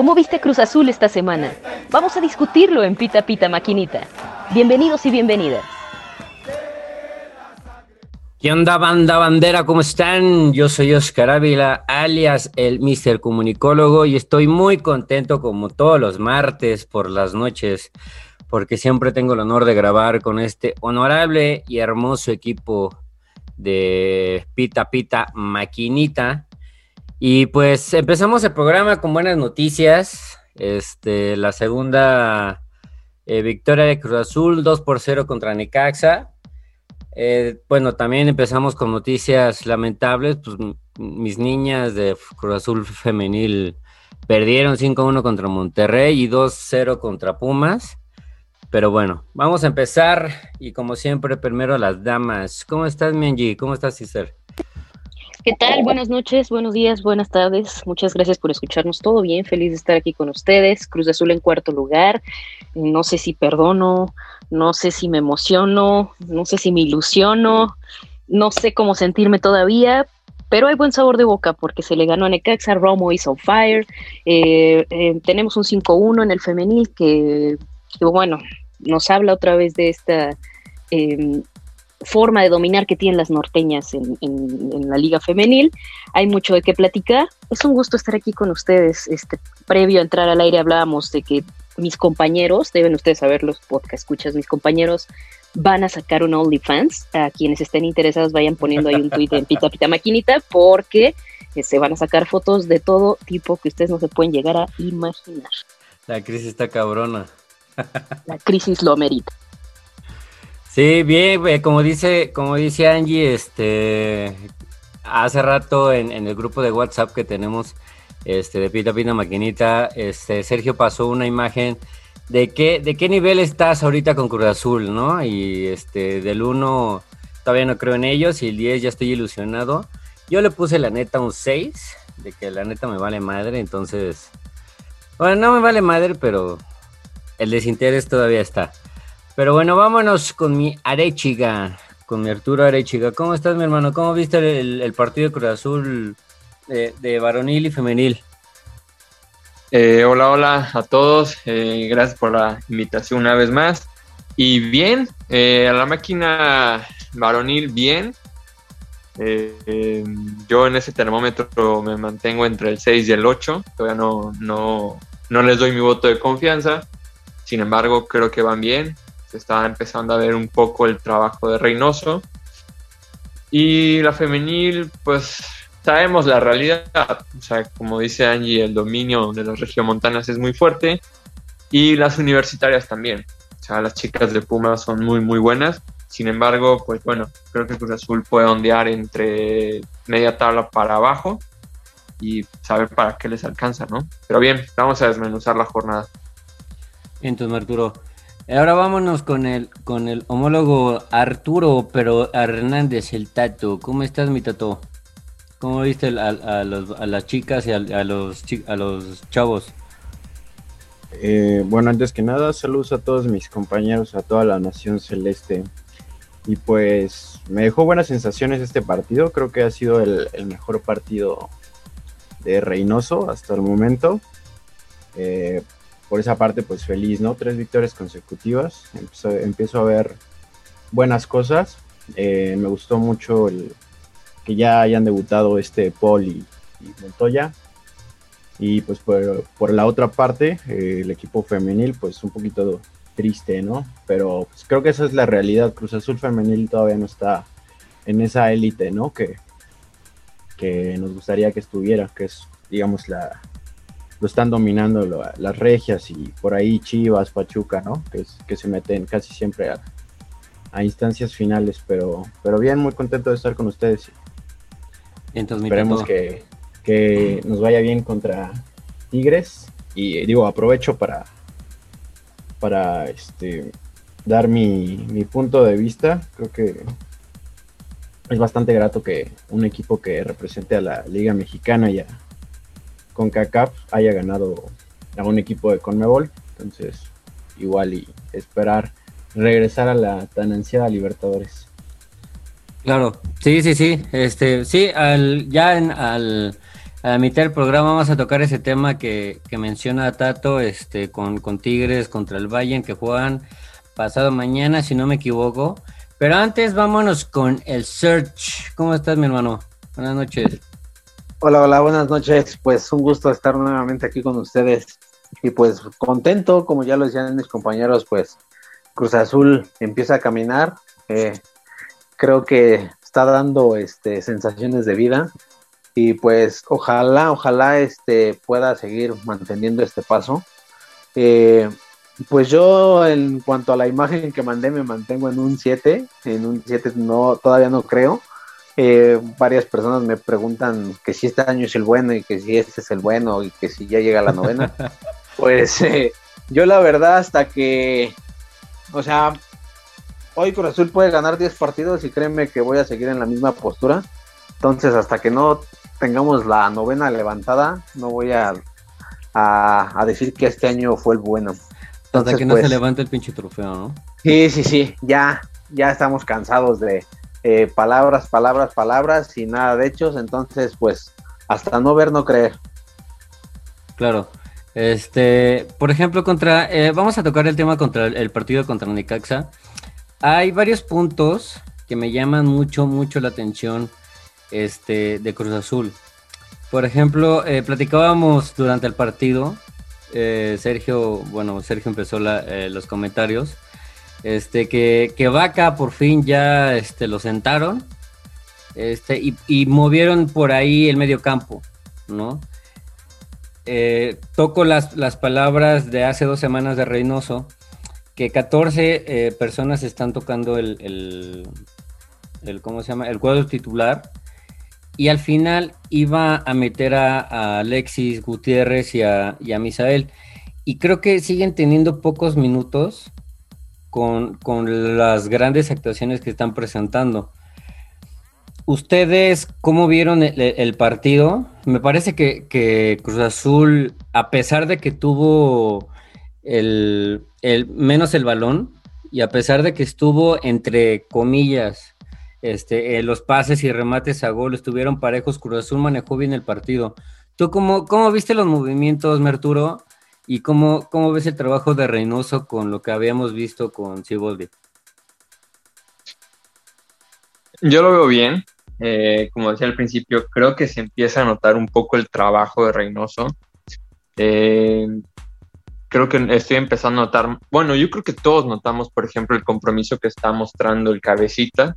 ¿Cómo viste Cruz Azul esta semana? Vamos a discutirlo en Pita Pita Maquinita. Bienvenidos y bienvenidas. ¿Qué onda, banda bandera? ¿Cómo están? Yo soy Oscar Ávila, alias el Mister Comunicólogo, y estoy muy contento, como todos los martes por las noches, porque siempre tengo el honor de grabar con este honorable y hermoso equipo de Pita Pita Maquinita. Y pues empezamos el programa con buenas noticias. Este, la segunda eh, victoria de Cruz Azul, 2 por 0 contra Necaxa. Eh, bueno, también empezamos con noticias lamentables. Pues mis niñas de Cruz Azul femenil perdieron 5-1 contra Monterrey y 2-0 contra Pumas. Pero bueno, vamos a empezar y como siempre, primero las damas. ¿Cómo estás, Mianji? ¿Cómo estás, Cicer? ¿Qué tal? Buenas noches, buenos días, buenas tardes. Muchas gracias por escucharnos. Todo bien, feliz de estar aquí con ustedes. Cruz Azul en cuarto lugar. No sé si perdono, no sé si me emociono, no sé si me ilusiono, no sé cómo sentirme todavía, pero hay buen sabor de boca porque se le ganó a Necaxa, Romo is on fire. Eh, eh, tenemos un 5-1 en el femenil que, bueno, nos habla otra vez de esta em, forma de dominar que tienen las norteñas en, la liga femenil. Hay mucho de qué platicar. Es un gusto estar aquí con ustedes. Este, previo a entrar al aire hablábamos de que mis compañeros, deben ustedes saber los podcast escuchas, mis compañeros van a sacar un OnlyFans. A quienes estén interesados vayan poniendo ahí un tweet en Pita Pita Maquinita porque se este, van a sacar fotos de todo tipo que ustedes no se pueden llegar a imaginar. La crisis está cabrona. La crisis lo amerita. Sí, bien, eh, como dice, como dice Angie, este hace rato en, el grupo de WhatsApp que tenemos este de Pita Pita Maquinita, este Sergio pasó una imagen de qué, de qué nivel estás ahorita con Cruz Azul, ¿no? Y este, del 1 todavía no creo en ellos y el 10 ya estoy ilusionado. Yo le puse la neta un 6, de que la neta me vale madre, entonces, bueno, no me vale madre, pero el desinterés todavía está. Pero bueno, vámonos con mi Arechiga, con mi Arturo Arechiga. ¿Cómo estás, mi hermano? ¿Cómo viste el, partido de Cruz Azul de, varonil y femenil? Eh, hola, hola a todos. Eh, gracias por la invitación una vez más. Y bien, eh, a la máquina varonil, bien. yo en ese termómetro me mantengo entre el 6 y el 8. Todavía no, no, no les doy mi voto de confianza sin embargo, creo que van bien. Está empezando a ver un poco el trabajo de Reynoso. Y la femenil, pues sabemos la realidad. O sea, como dice Angie, el dominio de las regiomontanas es muy fuerte. Y las universitarias también. O sea, las chicas de Puma son muy, muy buenas. Sin embargo, pues bueno, creo que Cruz Azul puede ondear entre media tabla para abajo y saber para qué les alcanza, ¿no? Pero bien, vamos a desmenuzar la jornada. Entonces, Arturo. Ahora vámonos con el, con el homólogo Arturo, pero Hernández, el Tato. ¿Cómo estás, mi Tato? ¿Cómo viste a, las chicas y a, los, a los chavos? Eh, bueno, antes que nada, saludos a todos mis compañeros, a toda la nación celeste. Y pues me dejó buenas sensaciones este partido. Creo que ha sido el, el mejor partido de Reynoso hasta el momento. Eh, por esa parte, pues feliz, ¿no? Tres victorias consecutivas. Empiezo, a ver buenas cosas. Eh, me gustó mucho que ya hayan debutado este Paul y, Montoya. Y pues por, la otra parte, eh, el equipo femenil, pues un poquito triste, ¿no? Pero pues, creo que esa es la realidad. Cruz Azul femenil todavía no está en esa élite, ¿no? Que, que nos gustaría que estuviera, que es, digamos, la, lo están dominando las regias y por ahí Chivas, Pachuca, ¿no? Que, que se meten casi siempre a, instancias finales, pero, pero bien, muy contento de estar con ustedes. Entonces, Esperemos que, que nos vaya bien contra Tigres y digo, aprovecho para, para este, dar mi, mi punto de vista. Creo que es bastante grato que un equipo que represente a la Liga Mexicana y a, con CACAF haya ganado a un equipo de Conmebol. Entonces, igual y esperar regresar a la tan ansiada Libertadores. Claro, sí, sí, sí. Este, sí, al, ya en, al, a la mitad del programa vamos a tocar ese tema que, menciona Tato, este, con, con Tigres contra el Bayern que juegan pasado mañana, si no me equivoco. Pero antes vámonos con el Search. ¿Cómo estás, mi hermano? Buenas noches. Hola, hola, buenas noches. Pues un gusto estar nuevamente aquí con ustedes. Y pues contento, como ya lo decían mis compañeros, pues Cruz Azul empieza a caminar. Eh, creo que está dando este, sensaciones de vida. Y pues ojalá, ojalá este, pueda seguir manteniendo este paso. Eh, pues yo en cuanto a la imagen que mandé me mantengo en un 7, en un 7 no, todavía no creo. Eh, varias personas me preguntan que si este año es el bueno y que si este es el bueno y que si ya llega la novena. pues eh, yo la verdad hasta que, o sea, hoy Cruz Azul puede ganar 10 partidos y créeme que voy a seguir en la misma postura. Entonces hasta que no tengamos la novena levantada, no voy a, a decir que este año fue el bueno. Hasta que no se pues, levante el pinche trofeo, ¿no? Sí, sí, sí, ya, ya estamos cansados de eh, palabras, palabras, palabras y nada de hechos, entonces pues hasta no ver, no creer. Claro. Este, por ejemplo, contra, eh, vamos a tocar el tema contra el, partido contra Necaxa. Hay varios puntos que me llaman mucho, mucho la atención este, de Cruz Azul. Por ejemplo, eh, platicábamos durante el partido eh, Sergio, bueno, Sergio empezó los comentarios, este, que, que, Vaca por fin ya este, lo sentaron este, y, movieron por ahí el medio campo, ¿no? Eh, toco las, las, palabras de hace dos semanas de Reynoso, que 14 personas están tocando el, el, ¿cómo se llama? El cuadro titular y al final iba a meter a, Alexis Gutiérrez y a, Misael. Y creo que siguen teniendo pocos minutos con, las grandes actuaciones que están presentando. ¿Ustedes cómo vieron el, partido? Me parece que, Cruz Azul, a pesar de que tuvo el, menos el balón y a pesar de que estuvo entre comillas este, eh, los pases y remates a gol estuvieron parejos. Cruz Azul manejó bien el partido. ¿Tú cómo, cómo viste los movimientos, Merturo? ¿Y cómo, cómo ves el trabajo de Reynoso con lo que habíamos visto con Ciboldi? Yo lo veo bien. Eh, como decía al principio, creo que se empieza a notar un poco el trabajo de Reynoso. Eh, creo que estoy empezando a notar, bueno, yo creo que todos notamos, por ejemplo, el compromiso que está mostrando el cabecita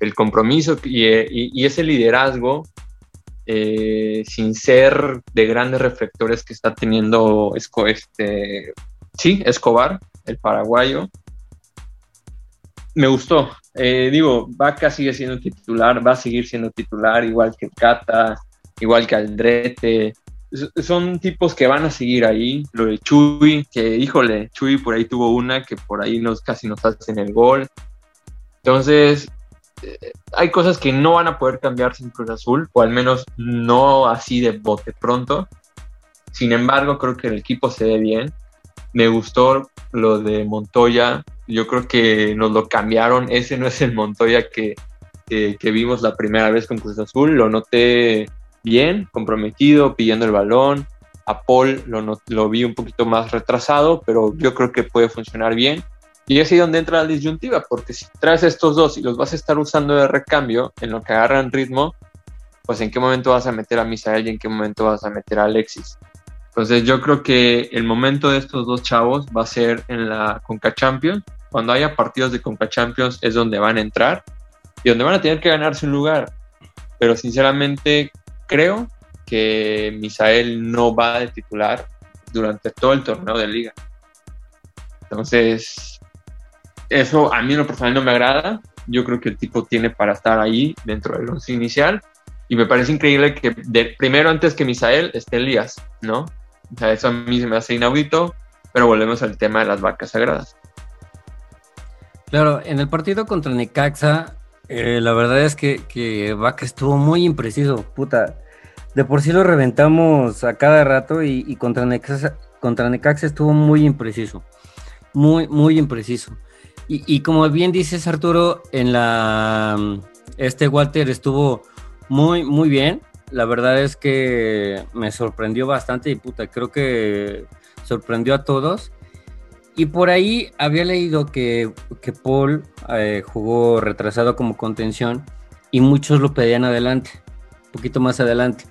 el compromiso y, ese liderazgo eh, sin ser de grandes reflectores que está teniendo este, sí, Escobar, el paraguayo. Me gustó. Eh, digo, Vaca sigue siendo titular, va a seguir siendo titular, igual que Cata, igual que Aldrete. Son tipos que van a seguir ahí. Lo de Chuy, que híjole, Chuy por ahí tuvo una que por ahí nos, casi nos hacen el gol. Entonces, hay cosas que no van a poder cambiar sin Cruz Azul, o al menos no así de bote pronto. Sin embargo, creo que el equipo se ve bien. Me gustó lo de Montoya. Yo creo que nos lo cambiaron. Ese no es el Montoya que, que, vimos la primera vez con Cruz Azul. Lo noté bien, comprometido, pidiendo el balón. A Paul lo, lo vi un poquito más retrasado, pero yo creo que puede funcionar bien. Y es ahí donde entra la disyuntiva, porque si traes estos dos y los vas a estar usando de recambio en lo que agarran ritmo, pues en qué momento vas a meter a Misael y en qué momento vas a meter a Alexis. Entonces yo creo que el momento de estos dos chavos va a ser en la Conca Champions. Cuando haya partidos de Conca Champions es donde van a entrar y donde van a tener que ganarse un lugar. Pero sinceramente creo que Misael no va de titular durante todo el torneo de liga. Entonces, eso a mí en lo personal no me agrada. Yo creo que el tipo tiene para estar ahí dentro del once inicial. Y me parece increíble que primero, antes que Misael, esté Elías, ¿no? O sea, eso a mí se me hace inaudito. Pero volvemos al tema de las vacas sagradas. Claro, en el partido contra Necaxa, eh, la verdad es que, que Vaca estuvo muy impreciso, puta. De por sí lo reventamos a cada rato y, y contra, Necaxa, contra Necaxa estuvo muy impreciso. Muy, muy impreciso. Y, como bien dices, Arturo, en la este Walter estuvo muy, muy bien. la verdad es que me sorprendió bastante y puta, creo que sorprendió a todos. Y por ahí había leído que, que Paul eh, jugó retrasado como contención y muchos lo pedían adelante, un poquito más adelante.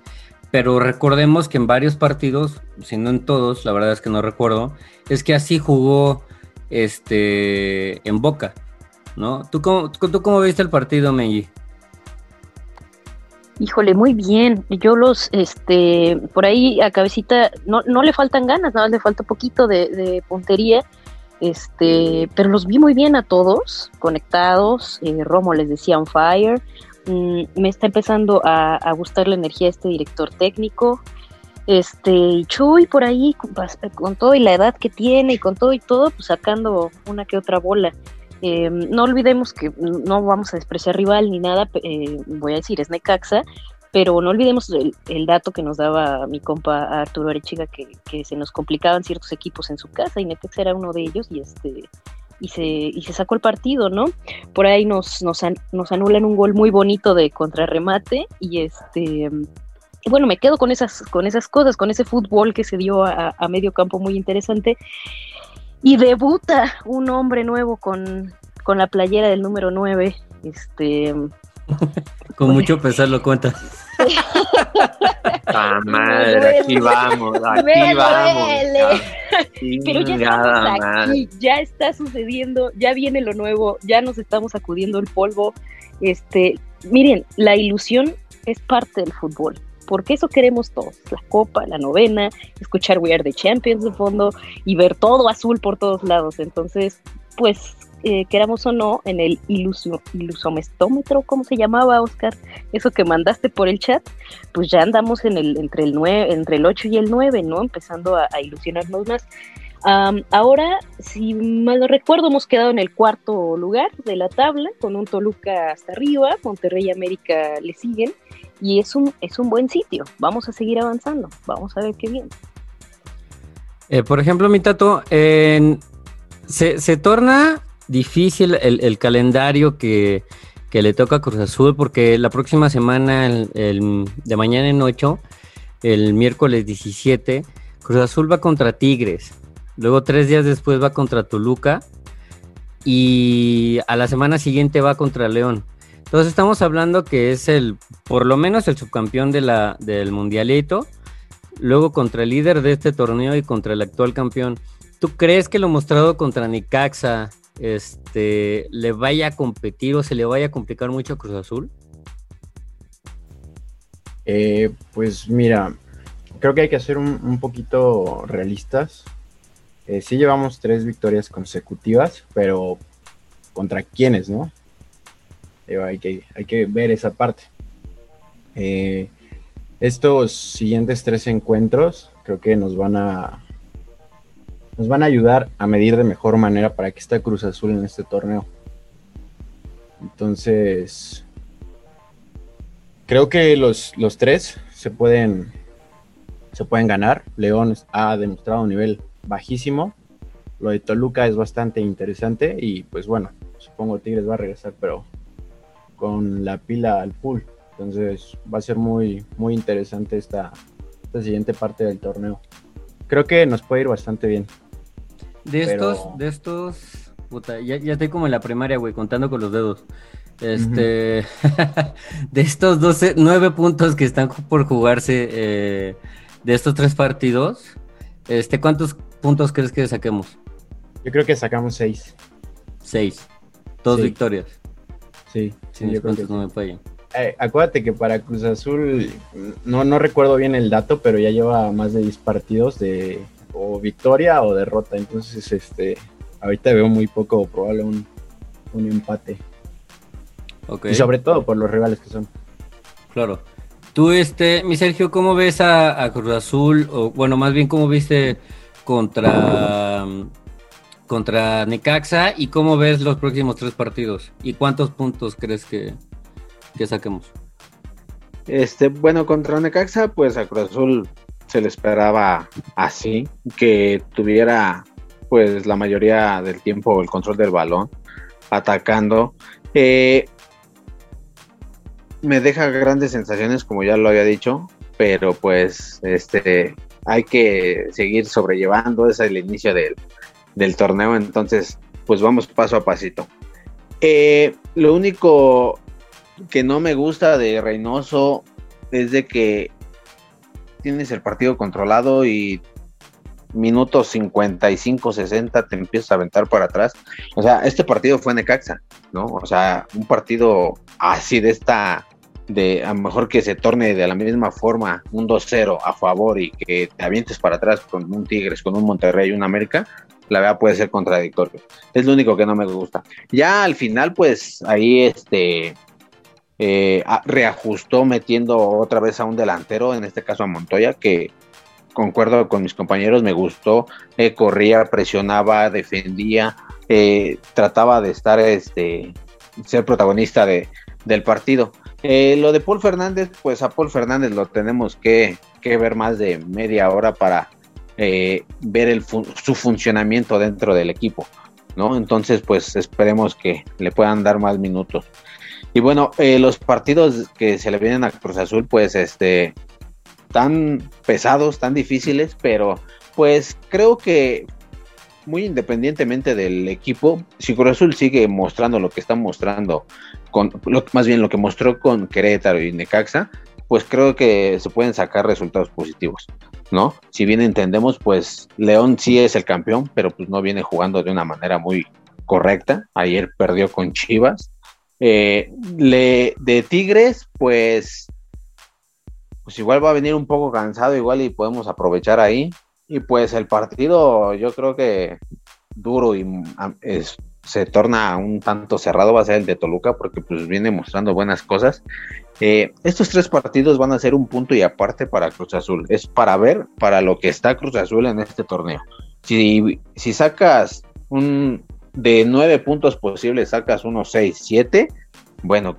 Pero recordemos que en varios partidos, si no en todos, la verdad es que no recuerdo, es que así jugó este en Boca, ¿no? ¿Tú cómo, tú cómo viste el partido, Menji? Híjole, muy bien. Yo los, este, por ahí a cabecita, no, no le faltan ganas, nada más le falta poquito de, puntería, este, pero los vi muy bien a todos, conectados. Eh, Romo les decía on fire. Mm, me está empezando a, gustar la energía de este director técnico. Este, Chuy por ahí, con todo y la edad que tiene y con todo y todo, pues sacando una que otra bola. Em, no olvidemos que no vamos a despreciar rival ni nada, eh, voy a decir, es Necaxa, pero no olvidemos el, dato que nos daba mi compa Arturo Arechiga, que, que, se nos complicaban ciertos equipos en su casa y Necaxa era uno de ellos y este y se, y se sacó el partido, ¿no? Por ahí nos, nos, nos anulan un gol muy bonito de contrarremate y este bueno, me quedo con esas, con esas cosas, con ese fútbol que se dio a, a medio campo muy interesante y debuta un hombre nuevo con, la playera del número 9. Este, con mucho pesar lo cuenta. ah, madre, aquí vamos, aquí vamos. Pero ya estamos aquí, ya está sucediendo, ya viene lo nuevo, ya nos estamos sacudiendo el polvo. Este, miren, la ilusión es parte del fútbol porque eso queremos todos, la copa, la novena, escuchar We Are the Champions de fondo y ver todo azul por todos lados. Entonces, pues, eh, queramos o no, en el ilusio, ilusomestómetro, ¿cómo se llamaba, Oscar? Eso que mandaste por el chat, pues ya andamos en el, entre, el 9, entre el 8 y el 9, ¿no? Empezando a, ilusionarnos más. ahora, si mal no recuerdo, hemos quedado en el cuarto lugar de la tabla, con un Toluca hasta arriba, Monterrey y América le siguen, y es un, es un buen sitio. Vamos a seguir avanzando. Vamos a ver qué bien. Eh, por ejemplo, mi tato, se, torna difícil el, calendario que, le toca a Cruz Azul porque la próxima semana, el, de mañana en 8, el miércoles 17, Cruz Azul va contra Tigres. Luego tres días después va contra Toluca. Y a la semana siguiente va contra León. Entonces estamos hablando que es el, por lo menos el subcampeón del mundialito, luego contra el líder de este torneo y contra el actual campeón. ¿Tú crees que lo mostrado contra Nicaxa este, le vaya a competir o se le vaya a complicar mucho a Cruz Azul? Eh, pues mira, creo que hay que ser un, poquito realistas. Eh, sí llevamos tres victorias consecutivas, pero ¿contra quiénes, no? Hay, que, ver esa parte. Eh, estos siguientes tres encuentros creo que nos van a nos van a ayudar a medir de mejor manera para que esté Cruz Azul en este torneo. Entonces, creo que los, los tres se pueden, se pueden ganar. León ha demostrado un nivel bajísimo. Lo de Toluca es bastante interesante y pues bueno, supongo Tigres va a regresar, pero con la pila al full. Entonces va a ser muy, muy interesante esta, siguiente parte del torneo. Creo que nos puede ir bastante bien. De estos, de estos, puta, ya, ya, estoy como en la primaria, güey, contando con los dedos. Este, de estos 12, 9 puntos que están por jugarse eh, de estos tres partidos, este, ¿cuántos puntos crees que saquemos? Yo creo que sacamos 6. 6. Dos victorias. Sí, sí, yo creo que no me eh, acuérdate que para Cruz Azul, no, no recuerdo bien el dato, pero ya lleva más de 10 partidos de o victoria o derrota. Entonces, este, ahorita veo muy poco probable un, empate. Y sobre todo por los rivales que son. Claro. Tú, este, mi Sergio, ¿cómo ves a, a Cruz Azul? O bueno, más bien, ¿cómo viste contra contra Necaxa y cómo ves los próximos tres partidos y cuántos puntos crees que, saquemos. Este, bueno, contra Necaxa, pues a Cruz Azul se le esperaba así, que tuviera pues la mayoría del tiempo el control del balón, atacando. Eh, me deja grandes sensaciones, como ya lo había dicho, pero pues este hay que seguir sobrellevando, es el inicio del, del torneo, entonces pues vamos paso a pasito. Eh, lo único que no me gusta de Reynoso es de que tienes el partido controlado y minutos 55, 60 te empiezas a aventar para atrás. O sea, este partido fue Necaxa, ¿no? O sea, un partido así de esta, de a lo mejor que se torne de la misma forma un 2-0 a favor y que te avientes para atrás con un Tigres, con un Monterrey y un América, la verdad puede ser contradictorio. Es lo único que no me gusta. Ya al final, pues ahí este eh, reajustó metiendo otra vez a un delantero, en este caso a Montoya, que concuerdo con mis compañeros, me gustó, eh, corría, presionaba, defendía, eh, trataba de estar, este, ser protagonista de, del partido. lo de Paul Fernández, pues a Paul Fernández lo tenemos que, que ver más de media hora para eh, ver el su funcionamiento dentro del equipo, ¿no? Entonces, pues esperemos que le puedan dar más minutos. Y bueno, eh, los partidos que se le vienen a Cruz Azul, pues este, tan pesados, tan difíciles, pero pues creo que muy independientemente del equipo, si Cruz Azul sigue mostrando lo que está mostrando, con, lo, más bien lo que mostró con Querétaro y Necaxa, pues creo que se pueden sacar resultados positivos. ¿No? Si bien entendemos, pues León sí es el campeón, pero pues no viene jugando de una manera muy correcta. Ayer perdió con Chivas. Eh, le, de Tigres, pues, pues igual va a venir un poco cansado, igual y podemos aprovechar ahí. Y pues el partido, yo creo que duro y es, se torna un tanto cerrado va a ser el de Toluca porque pues viene mostrando buenas cosas. Eh, estos tres partidos van a ser un punto y aparte para Cruz Azul. Es para ver para lo que está Cruz Azul en este torneo. Si, si sacas un de nueve puntos posibles, sacas unos seis, siete, bueno,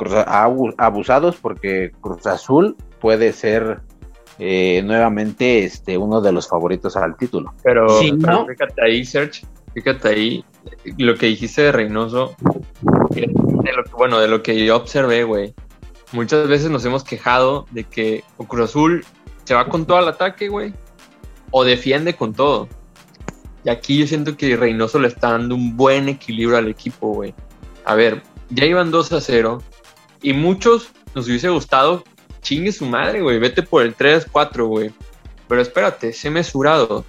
abusados porque Cruz Azul puede ser eh, nuevamente este, uno de los favoritos al título. Pero, fíjate ahí, Serge, fíjate ahí, lo que dijiste de Reynoso, bueno, de lo que yo observé, güey. Muchas veces nos hemos quejado de que Cruz Azul se va con todo al ataque, güey, o defiende con todo. Y aquí yo siento que Reynoso le está dando un buen equilibrio al equipo, güey. A ver, ya iban 2 a 0 y muchos nos hubiese gustado, chingue su madre, güey, vete por el 3-4, güey. Pero espérate, sé mesurado.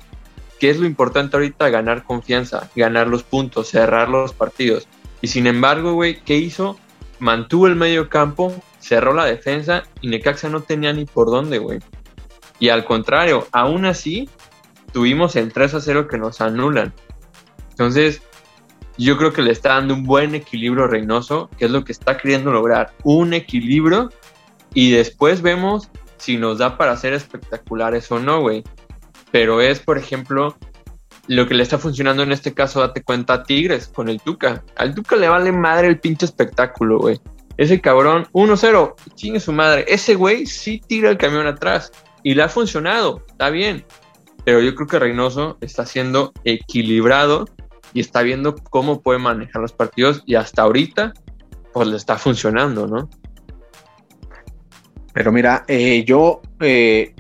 ¿Qué es lo importante ahorita? Ganar confianza, ganar los puntos, cerrar los partidos. Y sin embargo, güey, ¿qué hizo? Mantuvo el medio campo, cerró la defensa y Necaxa no tenía ni por dónde, güey. Y al contrario, aún así, tuvimos el 3 a 0 que nos anulan. Entonces, yo creo que le está dando un buen equilibrio Reynoso, que es lo que está queriendo lograr, un equilibrio y después vemos si nos da para ser espectaculares o no, güey pero es, por ejemplo, lo que le está funcionando en este caso, date cuenta a Tigres con el Tuca. Al Tuca le vale madre el pinche espectáculo, güey. Ese cabrón, 1-0, chingue su madre. Ese güey sí tira el camión atrás y le ha funcionado, está bien. Pero yo creo que Reynoso está siendo equilibrado y está viendo cómo puede manejar los partidos y hasta ahorita, pues le está funcionando, ¿no? Pero mira, eh, yo eh,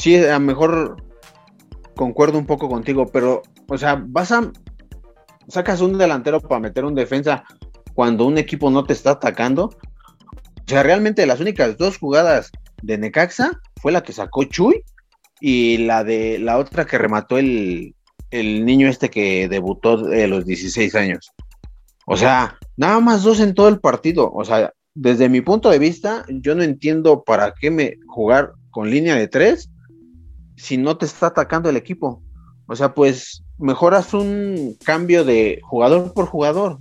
sí, a lo mejor concuerdo un poco contigo, pero, o sea, vas a. Sacas un delantero para meter un defensa cuando un equipo no te está atacando. O sea, realmente las únicas dos jugadas de Necaxa fue la que sacó Chuy y la de la otra que remató el, el niño este que debutó de los 16 años. O sea, nada más dos en todo el partido. O sea, desde mi punto de vista, yo no entiendo para qué me jugar con línea de tres si no te está atacando el equipo. O sea, pues mejoras un cambio de jugador por jugador,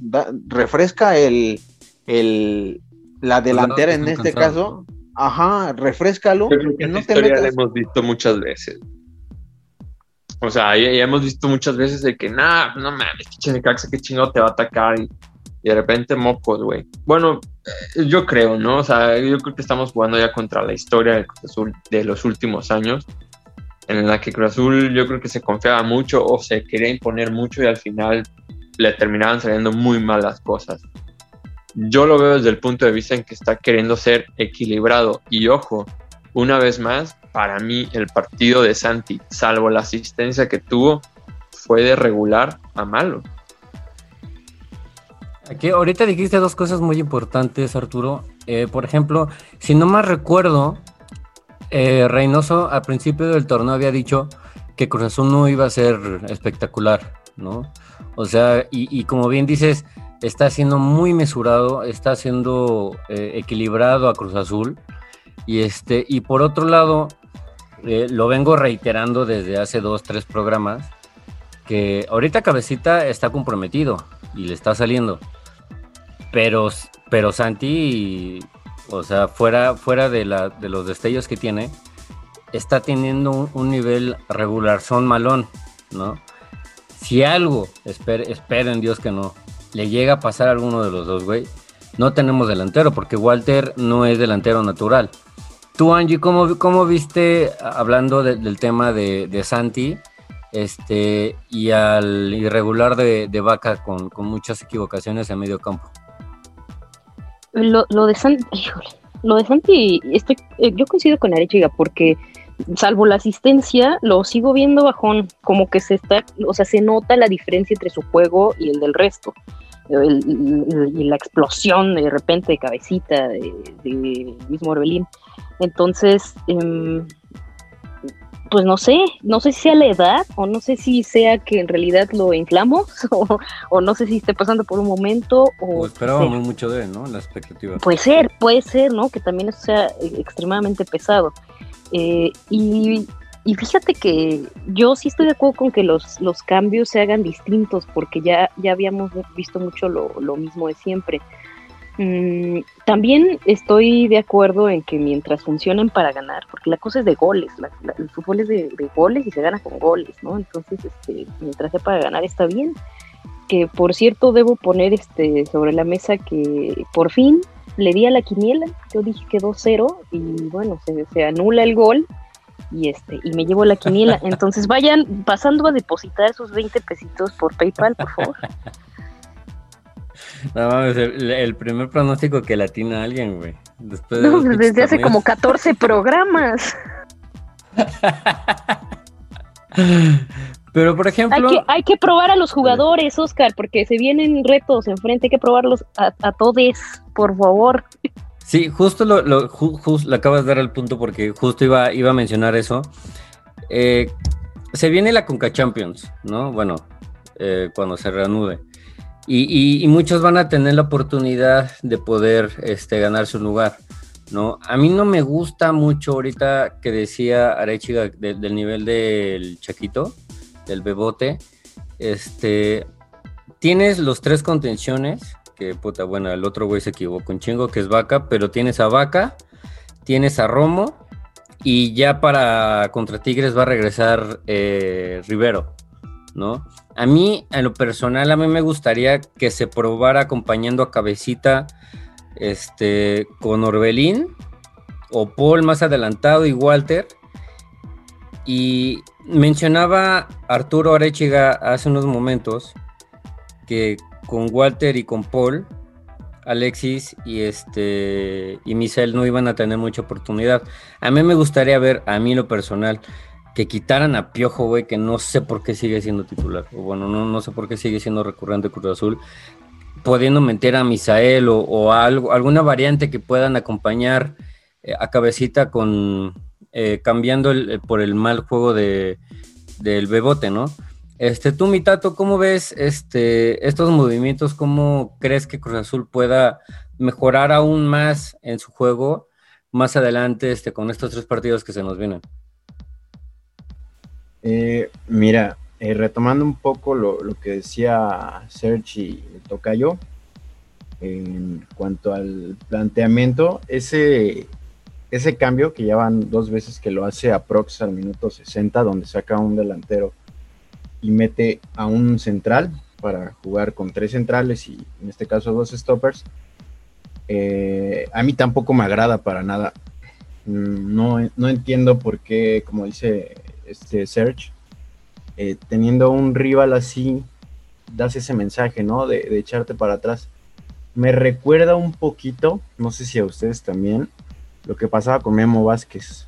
refresca el, el, la delantera en este caso, ajá, refrescalo. no historia la hemos visto muchas veces. O sea, ya, hemos visto muchas veces de que, nah, no mames, pinche Caxa, qué chingado te va a atacar y, de repente mocos, güey. Bueno, yo creo, ¿no? O sea, yo creo que estamos jugando ya contra la historia del Azul de los últimos años en la que Cruz Azul yo creo que se confiaba mucho o se quería imponer mucho y al final le terminaban saliendo muy mal las cosas. yo lo veo desde el punto de vista en que está queriendo ser equilibrado. Y ojo, una vez más, para mí el partido de Santi, salvo la asistencia que tuvo, fue de regular a malo. Aquí, ahorita dijiste dos cosas muy importantes, Arturo. Eh, por ejemplo, si no más recuerdo, eh, Reynoso al principio del torneo había dicho que Cruz Azul no iba a ser espectacular, ¿no? O sea, y, como bien dices, está siendo muy mesurado, está siendo eh, equilibrado a Cruz Azul. Y, este, y por otro lado, lo vengo reiterando desde hace dos, tres programas, que ahorita Cabecita está comprometido y le está saliendo. Pero, pero Santi, o sea, fuera, fuera de, la, de los destellos que tiene, está teniendo un, nivel regular, son malón, ¿no? Si algo, esperen Dios que no, le llega a pasar a alguno de los dos, güey, no tenemos delantero, porque Walter no es delantero natural. Tú, Angie, ¿cómo, cómo viste, hablando del tema de, Santi, este, y al irregular de, de Vaca con, con muchas equivocaciones en medio campo? Lo, lo de Santi, lo de Santi, estoy, eh, yo coincido con Arechiga porque salvo la asistencia, lo sigo viendo bajón, como que se está, o sea, se nota la diferencia entre su juego y el del resto. y la explosión de repente de cabecita de, de mismo Orbelín. Entonces, eh, pues no sé, no sé si sea la edad o no sé si sea que en realidad lo inflamos o, no sé si esté pasando por un momento o... esperábamos mucho de él, ¿no? La expectativa. Puede ser, puede ser, ¿no? Que también eso sea extremadamente pesado. Eh, y, fíjate que yo sí estoy de acuerdo con que los, los cambios se hagan distintos porque ya, ya habíamos visto mucho lo, lo mismo de siempre. Mm, también estoy de acuerdo en que mientras funcionen para ganar, porque la cosa es de goles, el fútbol es de, goles y se gana con goles, ¿no? Entonces, este, mientras sea para ganar está bien. Que por cierto debo poner este sobre la mesa que por fin le di a la quiniela, yo dije que 2-0 y bueno, se, se anula el gol y este y me llevo la quiniela. Entonces vayan pasando a depositar sus 20 pesitos por PayPal, por favor. No mames, el, primer pronóstico que latina alguien, güey. no, desde hace como 14 programas. Pero, por ejemplo... Hay que, hay que probar a los jugadores, Oscar, porque se vienen retos enfrente, hay que probarlos a, todos, por favor. Sí, justo lo, lo, acabas de dar al punto porque justo iba, iba a mencionar eso. Eh, se viene la Conca Champions, ¿no? Bueno, eh, cuando se reanude. Y, muchos van a tener la oportunidad de poder este, ganar su lugar, ¿no? A mí no me gusta mucho ahorita que decía Arechiga del nivel del Chaquito, del Bebote. Este, tienes los tres contenciones, que puta, bueno, el otro güey se equivocó un chingo, que es Vaca, pero tienes a Vaca, tienes a Romo, y ya para contra Tigres va a regresar eh, Rivero, ¿no? A mí, en lo personal, a mí me gustaría que se probara acompañando a Cabecita este, con Orbelín o Paul más adelantado y Walter. Y mencionaba Arturo Arechiga hace unos momentos que con Walter y con Paul, Alexis y este y no iban a tener mucha oportunidad. A mí me gustaría ver, a mí lo personal, que quitaran a Piojo, güey, que no sé por qué sigue siendo titular. O bueno, no, no sé por qué sigue siendo recurrente Cruz Azul. Pudiendo meter a Misael o, algo, alguna variante que puedan acompañar eh, a Cabecita con eh, cambiando eh, por el mal juego de, del Bebote, ¿no? Este, tú, Mitato, ¿cómo ves este, estos movimientos? ¿Cómo crees que Cruz Azul pueda mejorar aún más en su juego más adelante este, con estos tres partidos que se nos vienen? Eh, mira, eh, retomando un poco lo, que decía Serge y Tocayo, en cuanto al planteamiento, ese, ese cambio que ya van dos veces que lo hace a Prox al minuto 60, donde saca un delantero y mete a un central para jugar con tres centrales y en este caso dos stoppers, eh, a mí tampoco me agrada para nada. Mm, no, no entiendo por qué, como dice este Search, eh, teniendo un rival así, das ese mensaje, ¿no? De, echarte para atrás. me recuerda un poquito, no sé si a ustedes también, lo que pasaba con Memo Vázquez.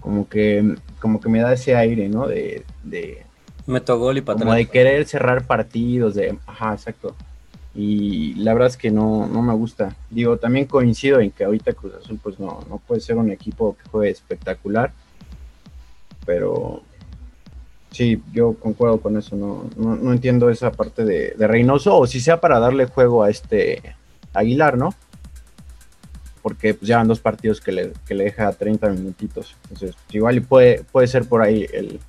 Como que, como que me da ese aire, ¿no? De, de Meto gol y como de querer cerrar partidos, de, ajá, exacto. Y la verdad es que no, no me gusta. Digo, también coincido en que ahorita Cruz Azul pues no, no puede ser un equipo que juegue espectacular. Pero sí, yo concuerdo con eso. No, no, entiendo esa parte de, Reynoso. O si sea para darle juego a este Aguilar, ¿no? Porque pues, ya van dos partidos que le, que le deja 30 minutitos. Entonces, igual puede, puede ser por ahí el,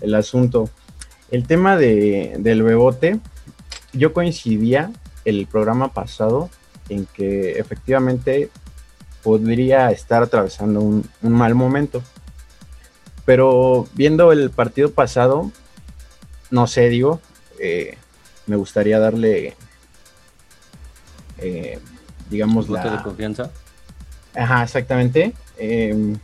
el asunto. El tema de, del bebote, yo coincidía el programa pasado en que efectivamente podría estar atravesando un, mal momento. Pero viendo el partido pasado, no sé, digo, eh, me gustaría darle, eh, digamos, la... de confianza? Ajá, exactamente. Em,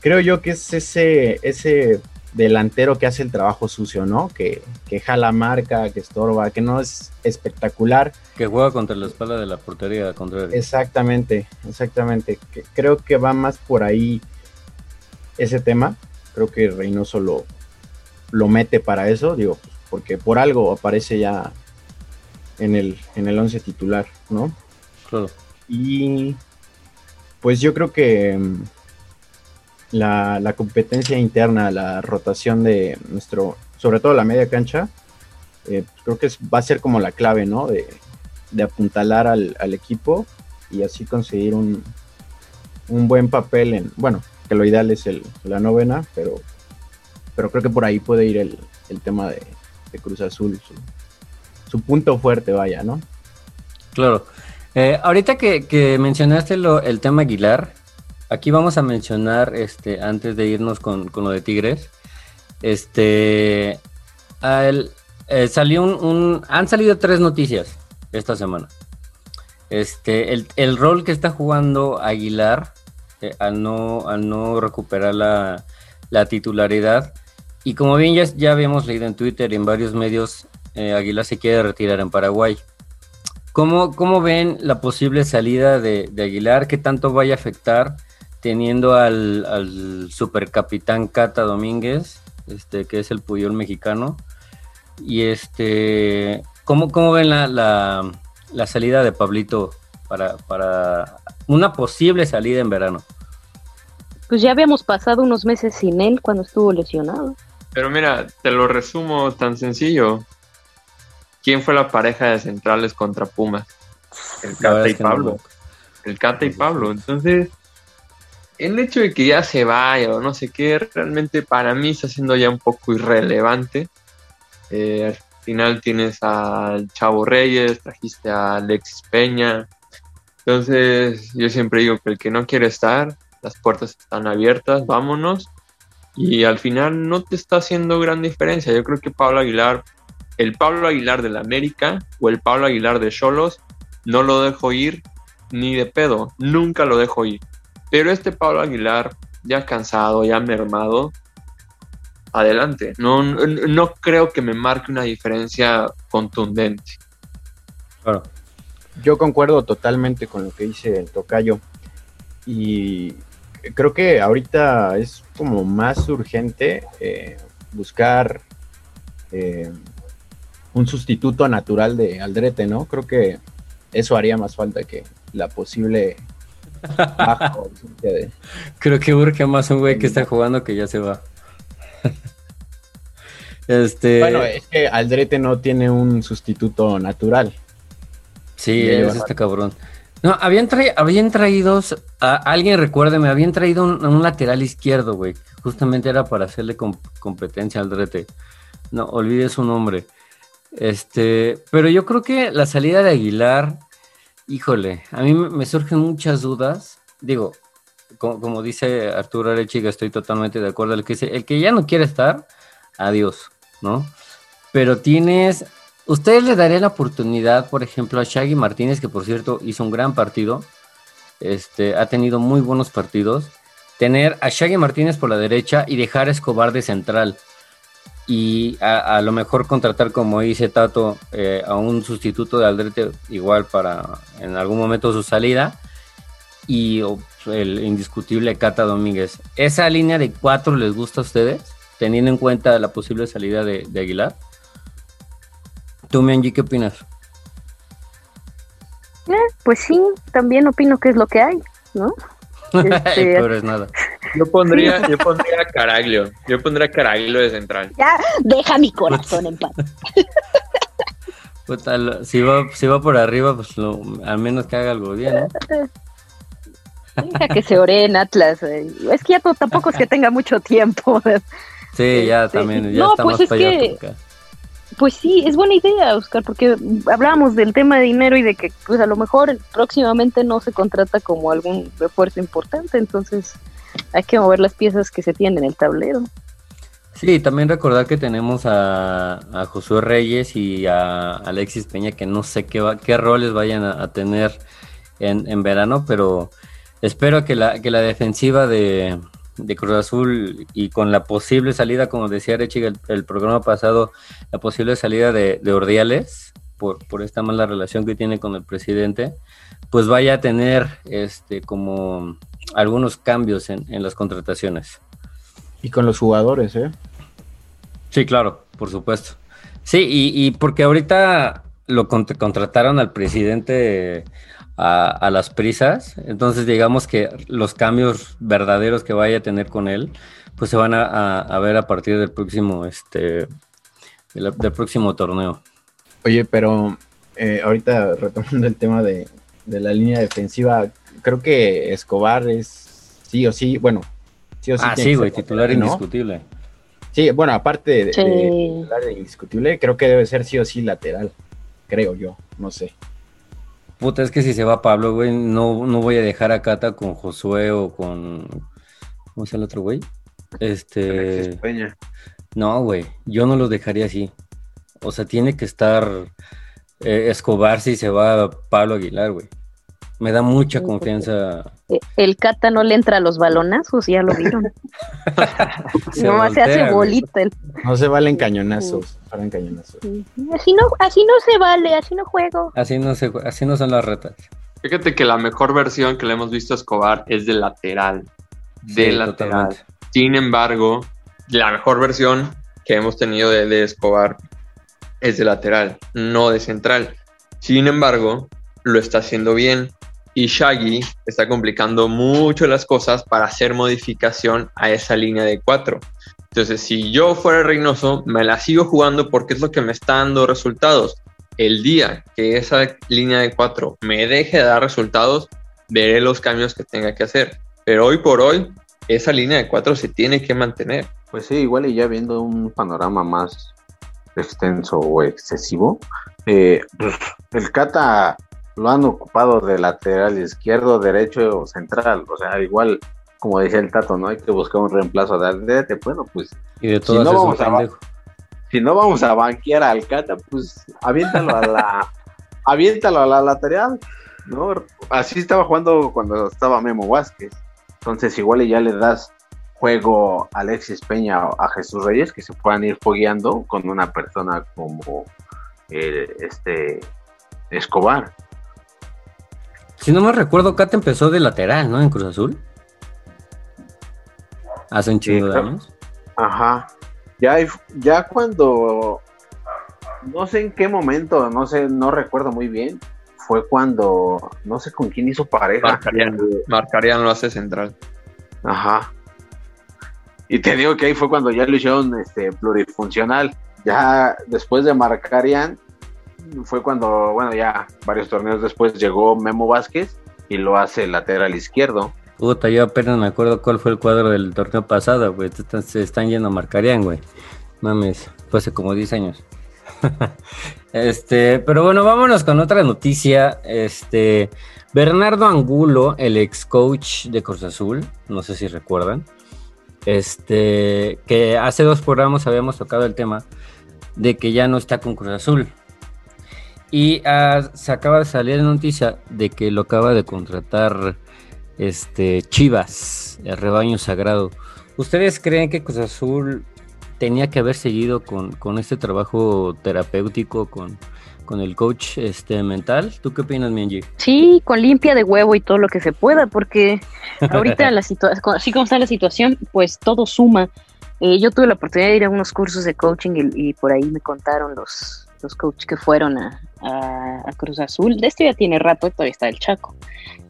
creo yo que es ese, ese delantero que hace el trabajo sucio, ¿no? Que, que jala marca, que estorba, que no es espectacular. Que juega contra la espalda de la portería contraria. Exactamente, exactamente. creo que va más por ahí ese tema. Creo que Reynoso lo, lo mete para eso, digo, porque por algo aparece ya en el, en el once titular, ¿no? Claro. Y pues yo creo que mm, la, competencia interna, la rotación de nuestro, sobre todo la media cancha, eh, creo que va a ser como la clave, ¿no? De, apuntalar al, equipo y así conseguir un, un buen papel en, bueno, que lo ideal es el, la novena, pero, pero creo que por ahí puede ir el, tema de, Cruz Azul, su, punto fuerte, vaya, ¿no? Claro. Eh, ahorita que, que mencionaste lo, el tema Aguilar, Aquí vamos a mencionar, este, antes de irnos con, lo de Tigres, este, eh, salió un, han salido tres noticias esta semana. Este, el, rol que está jugando Aguilar eh, al, no, no recuperar la, titularidad. Y como bien ya, ya habíamos leído en Twitter y en varios medios, eh, Aguilar se quiere retirar en Paraguay. ¿Cómo, cómo ven la posible salida de, de Aguilar? ¿Qué tanto vaya a afectar? teniendo al, al supercapitán Cata Domínguez, este, que es el Puyol mexicano. Y este, ¿cómo, cómo ven la, la, salida de Pablito para, para una posible salida en verano? Pues ya habíamos pasado unos meses sin él cuando estuvo lesionado. Pero mira, te lo resumo tan sencillo. ¿Quién fue la pareja de centrales contra Pumas? El Cata y Pablo. El Cata y Pablo. Entonces, el hecho de que ya se vaya o no sé qué, realmente para mí está siendo ya un poco irrelevante. Eh, al final tienes al Chavo Reyes, trajiste a Alexis Peña. Entonces, yo siempre digo que el que no quiere estar, las puertas están abiertas, vámonos. Y al final no te está haciendo gran diferencia. Yo creo que Pablo Aguilar, el Pablo Aguilar de la América o el Pablo Aguilar de Cholos, no lo dejo ir ni de pedo. Nunca lo dejo ir. Pero este Pablo Aguilar, ya cansado, ya mermado, adelante. No, no, creo que me marque una diferencia contundente. Claro. Yo concuerdo totalmente con lo que dice el Tocayo. Y creo que ahorita es como más urgente eh, buscar eh, un sustituto natural de Aldrete, ¿no? Creo que eso haría más falta que la posible Creo que urge más un güey que está jugando que ya se va. este... Bueno, es que Aldrete no tiene un sustituto natural. Sí, es este cabrón. No, habían, habían traído, a, alguien recuérdeme, habían traído un, lateral izquierdo, güey. Justamente era para hacerle competencia al Aldrete. No, olvide su nombre. Este, pero yo creo que la salida de Aguilar Híjole, a mí me surgen muchas dudas. Digo, como, dice Arturo Arechiga, estoy totalmente de acuerdo. El que, el que ya no quiere estar, adiós, ¿no? Pero tienes. ¿Ustedes le darían la oportunidad, por ejemplo, a Shaggy Martínez, que por cierto hizo un gran partido? Este, ha tenido muy buenos partidos. Tener a Shaggy Martínez por la derecha y dejar Escobar de central. y a, lo mejor contratar, como dice Tato, eh, a un sustituto de Aldrete igual para en algún momento su salida y el indiscutible Cata Domínguez. ¿Esa línea de cuatro les gusta a ustedes, teniendo en cuenta la posible salida de, Aguilar? ¿Tú, Mianji, qué opinas? Eh, pues sí, también opino que es lo que hay, ¿no? Este... es nada. Yo pondría, yo pondría Caraglio. Yo pondría Caraglio de central. Ya, deja mi corazón en paz. si, va, si va por arriba, pues al menos que haga algo bien, ¿no? Deja que se ore en Atlas. Eh. Es que ya tampoco es que tenga mucho tiempo. Sí, ya este, también, ya no, está pues más para allá. Pues sí, es buena idea, Oscar, porque hablábamos del tema de dinero y de que pues a lo mejor próximamente no se contrata como algún refuerzo importante, entonces hay que mover las piezas que se tienen en el tablero. Sí, también recordar que tenemos a, Josué Reyes y a Alexis Peña, que no sé qué, qué roles vayan a, tener en, en, verano, pero espero que la, que la defensiva de, de Cruz Azul y con la posible salida, como decía Rechi el, el programa pasado, la posible salida de, de Ordiales, por, por, esta mala relación que tiene con el presidente, pues vaya a tener este como algunos cambios en, las contrataciones. Y con los jugadores, ¿eh? Sí, claro, por supuesto. Sí, y, porque ahorita lo contrataron al presidente a, las prisas, entonces digamos que los cambios verdaderos que vaya a tener con él, pues se van a, ver a partir del próximo, este, del, próximo torneo. Oye, pero eh, ahorita retomando el tema de, de la línea defensiva, creo que Escobar es sí o sí, bueno, sí o sí. Ah, sí, güey, titular indiscutible. Sí, bueno, aparte de, titular indiscutible, creo que debe ser sí o sí lateral, creo yo, no sé. Puta, es que si se va Pablo, güey, no, no voy a dejar a Cata con Josué o con. ¿Cómo es el otro güey? Este. No, güey, yo no los dejaría así. O sea, tiene que estar eh, Escobar si se va Pablo Aguilar, güey. Me da mucha confianza. Eh, el Cata no le entra a los balonazos, ya lo vieron. no se hace bolita. No se valen cañonazos, cañonazos. Así no, así no se vale, así no juego. Así no, se, así no son las retas. Fíjate que la mejor versión que le hemos visto a Escobar es de lateral. De lateral. Sin embargo, la mejor versión que hemos tenido de, de Escobar es de lateral, no de central. Sin embargo, lo está haciendo bien y Shaggy está complicando mucho las cosas para hacer modificación a esa línea de 4. Entonces, si yo fuera Reynoso, me la sigo jugando porque es lo que me está dando resultados. El día que esa línea de 4 me deje de dar resultados, veré los cambios que tenga que hacer. Pero hoy por hoy, esa línea de 4 se tiene que mantener. Pues sí, igual y ya viendo un panorama más extenso o excesivo, eh, pues, el Cata lo han ocupado de lateral izquierdo, derecho o central. O sea, igual, como decía el Tato, ¿no? Hay que buscar un reemplazo de Aldrete. Bueno, pues. Y de si no, vamos a, si no vamos a banquear a Alcata, pues aviéntalo a la. aviéntalo a la lateral, ¿no? Así estaba jugando cuando estaba Memo Vázquez. Entonces, igual ya le das juego a Alexis Peña a Jesús Reyes que se puedan ir fogueando con una persona como eh, este Escobar. Si no me recuerdo, Cata empezó de lateral, ¿no? En Cruz Azul. Hace un chingo de años. Ajá. Ya, ya cuando. No sé en qué momento, no sé, no recuerdo muy bien. Fue cuando. No sé con quién hizo pareja. Marcarían, Marcarían lo hace central. Ajá. Y te digo que ahí fue cuando ya lo hicieron este, plurifuncional. Ya después de Marcarían, fue cuando, bueno, ya varios torneos después llegó Memo Vázquez y lo hace lateral izquierdo. Puta, yo apenas me acuerdo cuál fue el cuadro del torneo pasado, güey. Se están yendo a marcarían, güey. Mames, fue hace como 10 años. este, pero bueno, vámonos con otra noticia. Este, Bernardo Angulo, el ex coach de Cruz Azul, no sé si recuerdan. Este, que hace dos programas habíamos tocado el tema de que ya no está con Cruz Azul. Y ah, se acaba de salir la noticia de que lo acaba de contratar este Chivas, el rebaño sagrado. ¿Ustedes creen que Cruz Azul tenía que haber seguido con, con este trabajo terapéutico, con, con el coach este mental. ¿Tú qué opinas, Mienji? Sí, con limpia de huevo y todo lo que se pueda, porque ahorita la situación, así como está la situación, pues todo suma. Eh, yo tuve la oportunidad de ir a unos cursos de coaching y, por ahí me contaron los, los coaches que fueron a, a, Cruz Azul. De esto ya tiene rato, todavía está el Chaco.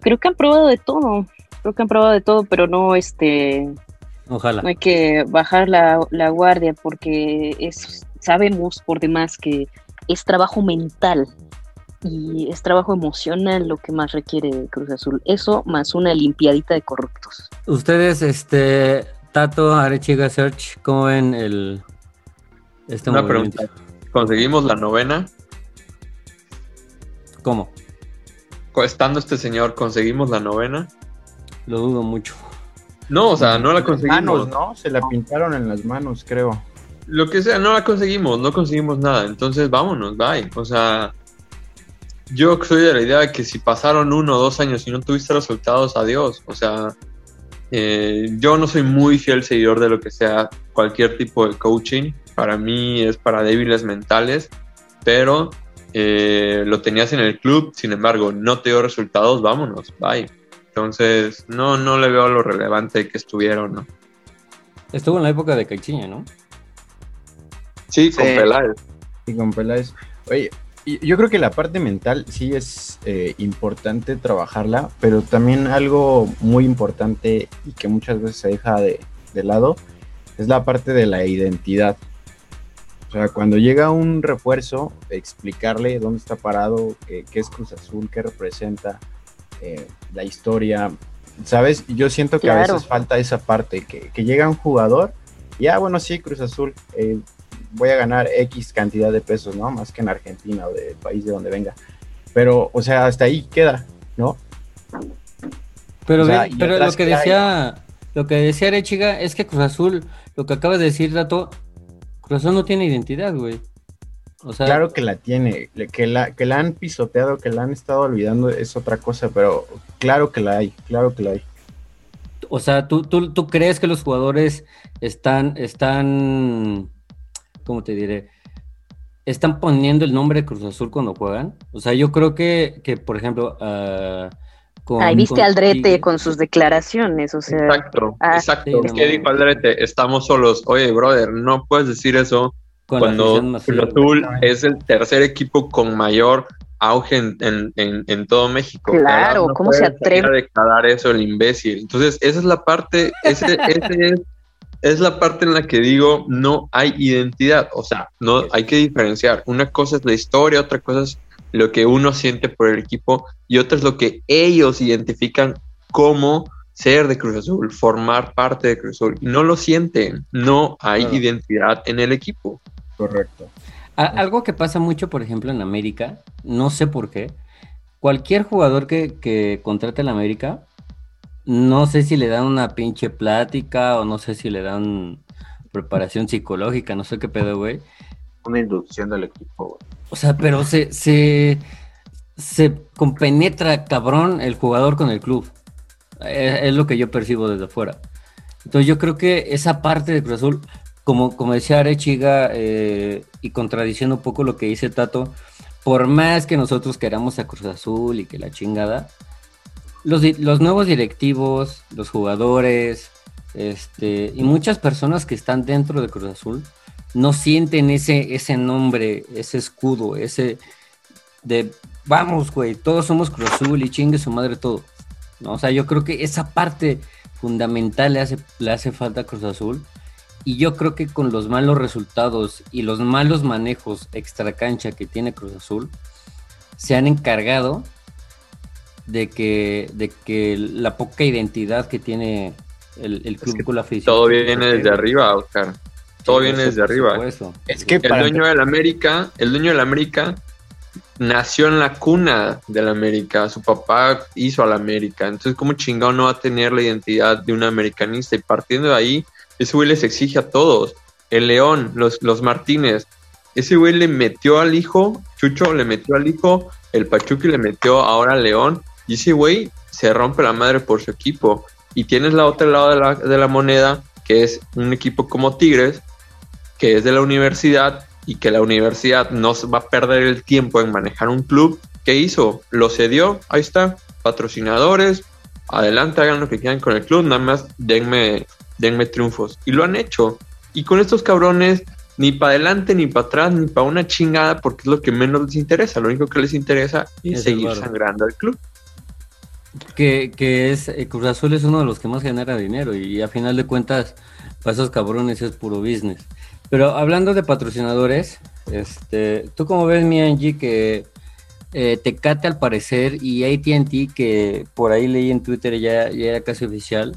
Creo que han probado de todo, creo que han probado de todo, pero no este... Ojalá. No hay que bajar la, la guardia porque es, sabemos por demás que es trabajo mental y es trabajo emocional lo que más requiere Cruz Azul. Eso más una limpiadita de corruptos. Ustedes, este, Tato, Arechiga Search, ¿cómo ven el este Una pregunta. ¿Conseguimos la novena? ¿Cómo? Estando este señor, ¿conseguimos la novena? Lo dudo mucho. No, o sea, no la conseguimos. Manos, ¿no? Se la pintaron en las manos, creo. Lo que sea, no la conseguimos, no conseguimos nada. Entonces, vámonos, bye. O sea, yo soy de la idea de que si pasaron uno o dos años y no tuviste resultados, adiós. O sea, eh, yo no soy muy fiel seguidor de lo que sea cualquier tipo de coaching. Para mí es para débiles mentales, pero eh, lo tenías en el club, sin embargo, no te dio resultados, vámonos, bye. Entonces, no, no le veo lo relevante que estuvieron, ¿no? Estuvo en la época de Caixinha, ¿no? Sí, con Peláez. Sí, con Peláez. Oye, yo creo que la parte mental sí es eh, importante trabajarla, pero también algo muy importante y que muchas veces se deja de, lado es la parte de la identidad. O sea, cuando llega un refuerzo, explicarle dónde está parado, qué, es Cruz Azul, qué representa, eh, la historia. ¿Sabes? Yo siento que a veces falta esa parte, que, llega un jugador, ya ah, bueno, sí, Cruz Azul, eh, voy a ganar X cantidad de pesos, ¿no? Más que en Argentina o del país de donde venga. Pero, o sea, hasta ahí queda, ¿no? Pero, pero lo que decía, lo que decía Arechiga es que Cruz Azul, lo que acabas de decir, Dato, Cruz Azul no tiene identidad, güey. O sea, claro que la tiene, que la, que la han pisoteado, que la han estado olvidando es otra cosa, pero claro que la hay, claro que la hay. O sea, ¿tú, tú, tú crees que los jugadores están, están ¿cómo te diré? Están poniendo el nombre de Cruz Azul cuando juegan. O sea, yo creo que, que por ejemplo, uh, con, Ahí viste Aldrete con sus declaraciones, o sea. Exacto, ah, exacto. ¿Qué dijo Aldrete? Estamos solos. Oye, brother, no puedes decir eso cuando Cruz Azul es el tercer equipo con mayor auge en, en, en, todo México. Claro, ¿cómo se atreve a declarar eso el imbécil? Entonces, esa es la parte, ese, ese es es la parte en la que digo no hay identidad, o sea, no hay que diferenciar. Una cosa es la historia, otra cosa es lo que uno siente por el equipo y otra es lo que ellos identifican como ser de Cruz Azul, formar parte de Cruz Azul. No lo sienten, no hay identidad en el equipo. Correcto. algo que pasa mucho, por ejemplo, en América, no sé por qué, cualquier jugador que, que contrate en América no sé si le dan una pinche plática o no sé si le dan preparación psicológica, no sé qué pedo, güey. Una inducción del equipo. O sea, pero se, se, se compenetra cabrón el jugador con el club. Es, lo que yo percibo desde afuera. Entonces yo creo que esa parte de Cruz Azul, como, como decía Arechiga, eh, y contradiciendo un poco lo que dice Tato, por más que nosotros queramos a Cruz Azul y que la chingada, los, nuevos directivos, los jugadores, este, y muchas personas que están dentro de Cruz Azul no sienten ese, ese nombre, ese escudo, ese de vamos, güey, todos somos Cruz Azul y chingue su madre todo. ¿no? O sea, yo creo que esa parte fundamental le hace, le hace falta a Cruz Azul. Y yo creo que con los malos resultados y los malos manejos extra cancha que tiene Cruz Azul, se han encargado de que, de que la poca identidad que tiene el, club con la afición. Todo viene desde arriba, Oscar. Todo viene desde arriba. Es que el dueño del América, el dueño del América nació en la cuna del América. Su papá hizo al América. Entonces, ¿cómo chingado no va a tener la identidad de un americanista? Y partiendo de ahí, ese güey les exige a todos. El León, los, los Martínez. Ese güey le metió al hijo, Chucho le metió al hijo, el Pachuque le metió ahora al León y ese güey se rompe la madre por su equipo. Y tienes la otra lado de la, de la moneda, que es un equipo como Tigres, que es de la universidad y que la universidad no va a perder el tiempo en manejar un club, ¿qué hizo? Lo cedió, ahí está, patrocinadores, adelante, hagan lo que quieran con el club, nada más denme, denme triunfos. Y lo han hecho. Y con estos cabrones, ni para adelante, ni para atrás, ni para una chingada, porque es lo que menos les interesa. Lo único que les interesa es, seguir sangrando al club. Que, que es, eh, Cruz Azul es uno de los que más genera dinero y a final de cuentas, para esos cabrones es puro business. Pero hablando de patrocinadores, este, ¿tú cómo ves, mi Angie, que eh, Tecate al parecer y ATT, que por ahí leí en Twitter ya, ya era casi oficial,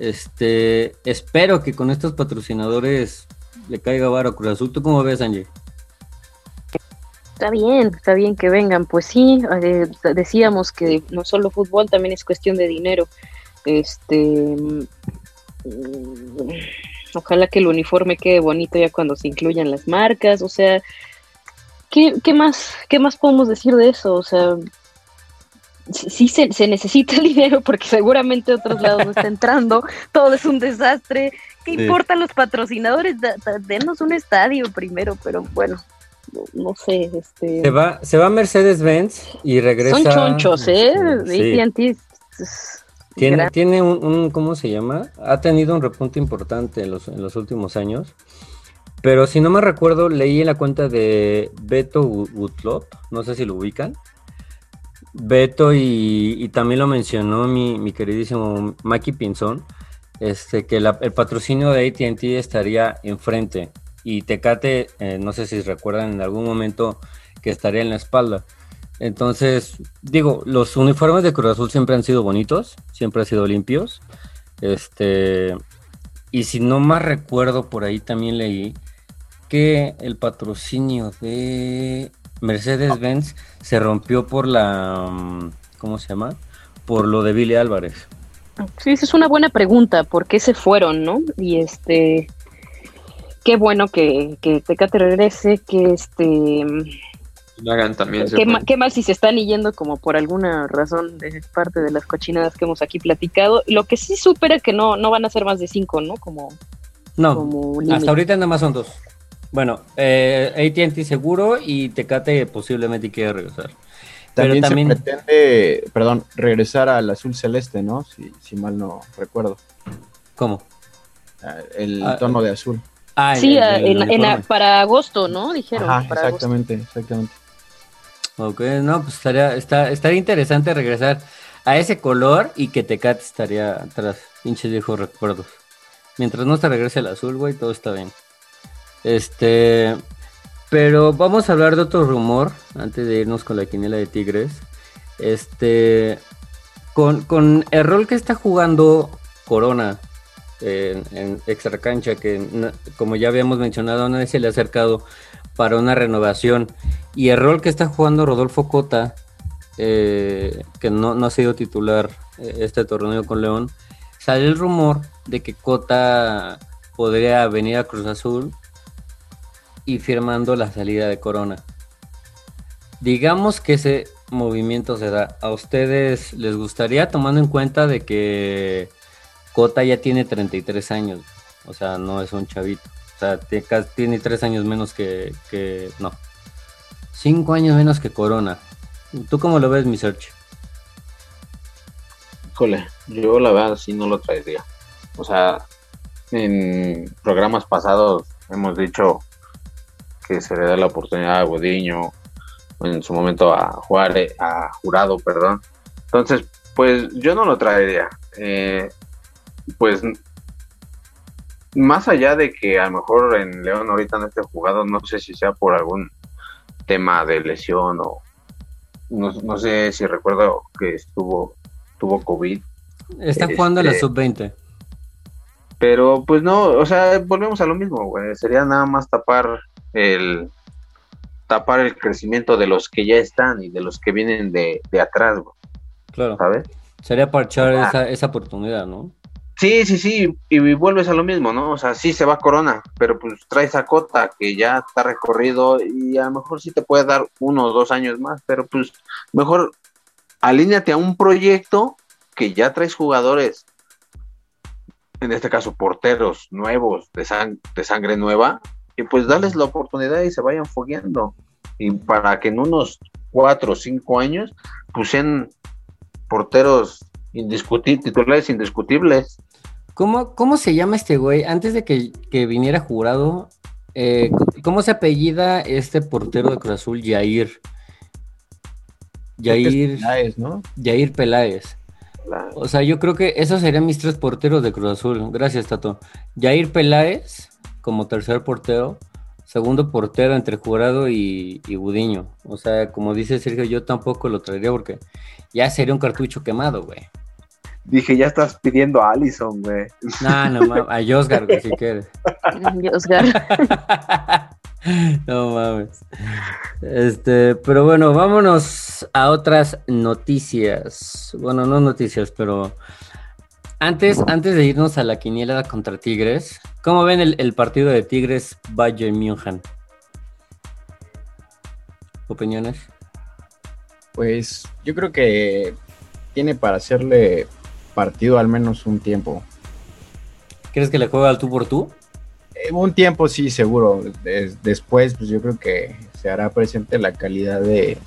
este, espero que con estos patrocinadores le caiga varo Cruz Azul. ¿Tú cómo ves, Angie? Está bien, está bien que vengan. Pues sí, eh, decíamos que no solo fútbol, también es cuestión de dinero. Este, mm, ojalá que el uniforme quede bonito ya cuando se incluyan las marcas. O sea, ¿qué, qué más, qué más podemos decir de eso? O sea, sí se, se, necesita el dinero porque seguramente otros lados no está entrando, todo es un desastre. ¿Qué importan los patrocinadores? denos un estadio primero, pero bueno, no, sé. Este... Se va, se va Mercedes-Benz y regresa. Son chonchos, ¿eh? Sí. Tiene, tiene un, un, ¿cómo se llama? Ha tenido un repunte importante en los, en los últimos años. Pero si no me recuerdo, leí en la cuenta de Beto Woodlop, no sé si lo ubican. Beto y, también lo mencionó mi, queridísimo Maki Pinzón, este, que el patrocinio de ATT estaría enfrente y Tecate, eh, no sé si recuerdan en algún momento que estaría en la espalda. Entonces, digo, los uniformes de Cruz Azul siempre han sido bonitos, siempre han sido limpios. Este, y si no más recuerdo, por ahí también leí que el patrocinio de Mercedes-Benz se rompió por la, mm, ¿cómo se llama? Por lo de Billy Álvarez. Sí, esa es una buena pregunta, ¿por qué se fueron, no? Y este, qué bueno que, que Tecate regrese, que este... Hagan también qué, mal si se están yendo como por alguna razón de parte de las cochinadas que hemos aquí platicado. Lo que sí supera que no, no van a ser más de cinco, ¿no? Como, no, hasta ahorita nada más son dos. Bueno, eh, ATT seguro y Tecate posiblemente quiere regresar. También, se pretende, perdón, regresar al azul celeste, ¿no? Si, si mal no recuerdo. ¿Cómo? Ah, el ah, tono de azul. Ah, sí, para agosto, ¿no? Dijeron. exactamente, exactamente. Ok, no, pues estaría, estaría interesante regresar a ese color y que Tecate estaría atrás. Pinches viejos recuerdos. Mientras no se regrese el azul, güey, todo está bien. Este, pero vamos a hablar de otro rumor antes de irnos con la quiniela de Tigres. Este, con, el rol que está jugando Corona en, en extra cancha, que como ya habíamos mencionado, nadie se le ha acercado para una renovación. Y el rol que está jugando Rodolfo Cota, eh, que no, ha sido titular eh, este torneo con León, sale el rumor de que Cota podría venir a Cruz Azul y firmando la salida de Corona. Digamos que ese movimiento se da. ¿A ustedes les gustaría, tomando en cuenta de que Cota ya tiene 33 años? O sea, no es un chavito. O sea, tiene tres años menos que. No. Cinco años menos que Corona. ¿Tú cómo lo ves, mi search? Híjole, yo la verdad sí no lo traería. O sea, en programas pasados hemos dicho que se le da la oportunidad a Gudiño, en su momento a Juárez, a Jurado, perdón. Entonces, pues yo no lo traería. Eh, pues más allá de que a lo mejor en León ahorita no esté jugado, no sé si sea por algún tema de lesión o no, sé si recuerdo que estuvo tuvo COVID. Está jugando a la este, sub-20. Pero pues no, o sea, volvemos a lo mismo, güey. Sería nada más tapar el tapar el crecimiento de los que ya están y de los que vienen de, atrás, Claro. ¿Sabes? Sería parchar ah. esa, esa oportunidad, ¿no? Sí, sí, sí, y vuelves a lo mismo, ¿no? O sea, sí se va Corona, pero pues traes a Cota que ya está recorrido y a lo mejor sí te puede dar uno o dos años más, pero pues mejor alíñate a un proyecto que ya traes jugadores, en este caso porteros nuevos, de, sangre nueva, y pues darles la oportunidad y se vayan fogueando. Y para que en unos cuatro o cinco años, pues sean porteros indiscutibles, titulares indiscutibles. ¿Cómo, ¿Cómo se llama este güey? Antes de que, viniera jurado, eh, ¿cómo se apellida este portero de Cruz Azul, Jair? Jair Peláez, ¿no? Jair Peláez. O sea, yo creo que esos serían mis tres porteros de Cruz Azul. Gracias, Tato. Jair Peláez como tercer portero, segundo portero entre Jurado y, y Gudiño. O sea, como dice Sergio, yo tampoco lo traería porque ya sería un cartucho quemado, güey. Dije, ya estás pidiendo a Allison, güey. No, no, a Josgar, güey, si quieres. Josgar. no mames. Este, pero bueno, vámonos a otras noticias. Bueno, no noticias, pero antes, antes de irnos a la quiniela contra Tigres, ¿cómo ven el, partido de Tigres Bayern München? ¿Opiniones? Pues yo creo que tiene para hacerle partido al menos un tiempo. ¿Crees que le juega al tú por tú? Eh, un tiempo sí, seguro. después, pues yo creo que se hará presente la calidad de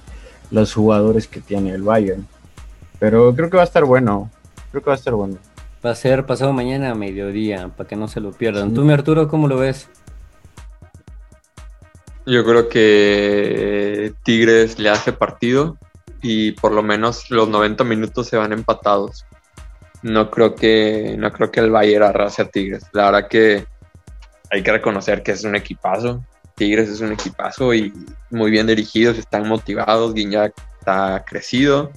los jugadores que tiene el Bayern. Pero creo que va a estar bueno. Creo que va a estar bueno. Va a ser pasado mañana a mediodía, para que no se lo pierdan. ¿Tú, mi Arturo, cómo lo ves? Yo creo que Tigres le hace partido y por lo menos los 90 minutos se van empatados. No creo que, no creo que el Bayern arrase a Tigres. La verdad que hay que reconocer que es un equipazo. Tigres es un equipazo y muy bien dirigidos, están motivados. Guiñac está crecido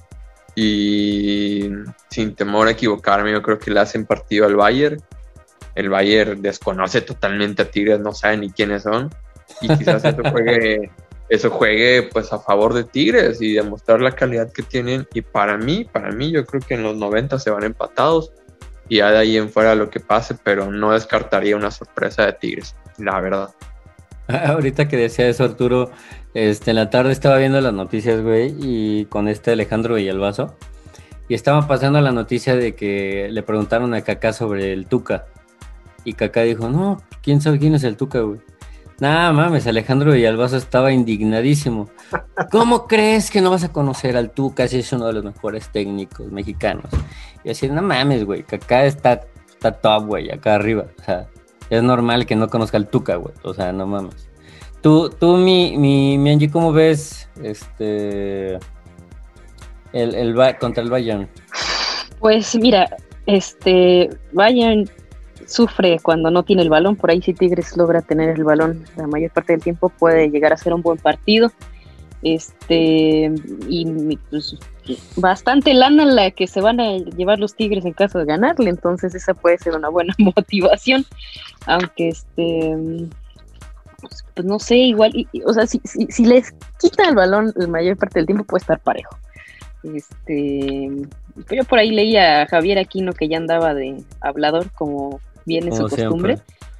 y sin temor a equivocarme, yo creo que le hacen partido al Bayern. El Bayern desconoce totalmente a Tigres, no sabe ni quiénes son. Y quizás eso juegue, eso juegue pues a favor de Tigres y demostrar la calidad que tienen. Y para mí, para mí, yo creo que en los 90 se van empatados. Y ya de ahí en fuera lo que pase, pero no descartaría una sorpresa de Tigres, la verdad. Ahorita que decía eso, Arturo, este, en la tarde estaba viendo las noticias, güey, y con este Alejandro Villalbazo. Y estaba pasando la noticia de que le preguntaron a Kaká sobre el Tuca. Y Kaká dijo, no, ¿quién sabe quién es el Tuca, güey? Nada mames, Alejandro Villalbazo estaba indignadísimo. ¿Cómo crees que no vas a conocer al Tuca si es uno de los mejores técnicos mexicanos? Y así, no mames, güey, Kaká está, está top, güey, acá arriba. O sea, es normal que no conozca al Tuca, güey. O sea, no mames. Tú, tú mi, mi, mi Angie, ¿cómo ves este el, el contra el Bayern? Pues mira, este Bayern sufre cuando no tiene el balón, por ahí si Tigres logra tener el balón la mayor parte del tiempo puede llegar a ser un buen partido. Este y pues, bastante lana la que se van a llevar los Tigres en caso de ganarle, entonces esa puede ser una buena motivación, aunque este pues, pues, no sé, igual, o sea, si, si, les quita el balón la mayor parte del tiempo puede estar parejo. Este, yo por ahí leí a Javier Aquino que ya andaba de hablador, como viene su costumbre,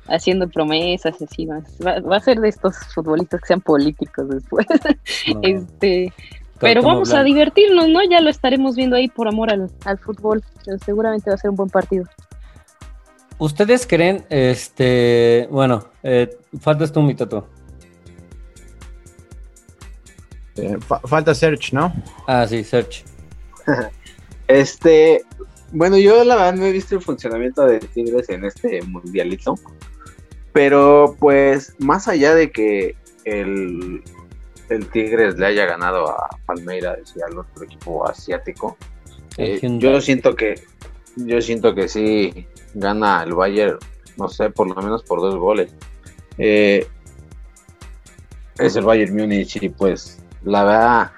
haciendo promesas así más. Va, a ser de estos futbolistas que sean políticos después. este, pero vamos a divertirnos, ¿no? Ya lo estaremos viendo ahí por amor al, al fútbol. seguramente va a ser un buen partido. ¿Ustedes creen, este, bueno, eh, faltas tú, mi tato? Eh, falta Search, ¿no? Ah, sí, Search. este, bueno, yo la verdad no he visto el funcionamiento de Tigres en este mundialito, pero pues más allá de que el, el Tigres le haya ganado a Palmeiras y al otro equipo asiático, eh, yo siento que yo siento que sí gana el Bayern, no sé, por lo menos por dos goles. Eh, es el Bayern Múnich y pues la verdad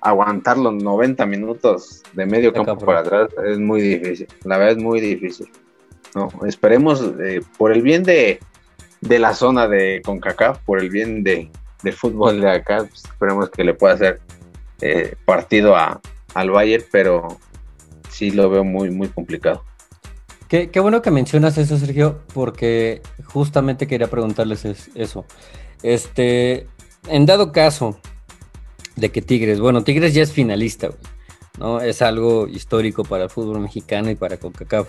aguantar los 90 minutos de medio campo para atrás es muy difícil. La verdad es muy difícil. No, esperemos eh, por el bien de, de, la zona de CONCACAF, por el bien de, fútbol de acá, pues, esperemos que le pueda hacer eh, partido a, al Bayern, pero sí lo veo muy, muy complicado. Qué, bueno que mencionas eso, Sergio, porque justamente quería preguntarles eso. Este, en dado caso de que Tigres, bueno, Tigres ya es finalista, ¿no? Es algo histórico para el fútbol mexicano y para CONCACAF.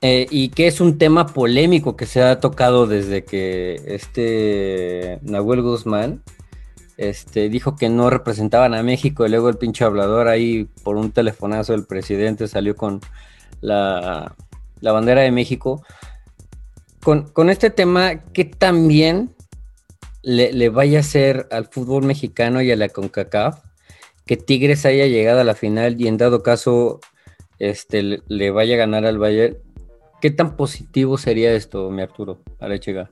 eh, y que es un tema polémico que se ha tocado desde que este Nahuel Guzmán este, dijo que no representaban a México y luego el pinche hablador ahí por un telefonazo del presidente salió con la, bandera de México. Con, con, este tema, ¿qué también le, le vaya a hacer al fútbol mexicano y a la CONCACAF que Tigres haya llegado a la final y en dado caso este, le, vaya a ganar al Bayern? ¿Qué tan positivo sería esto, mi Arturo Arechega?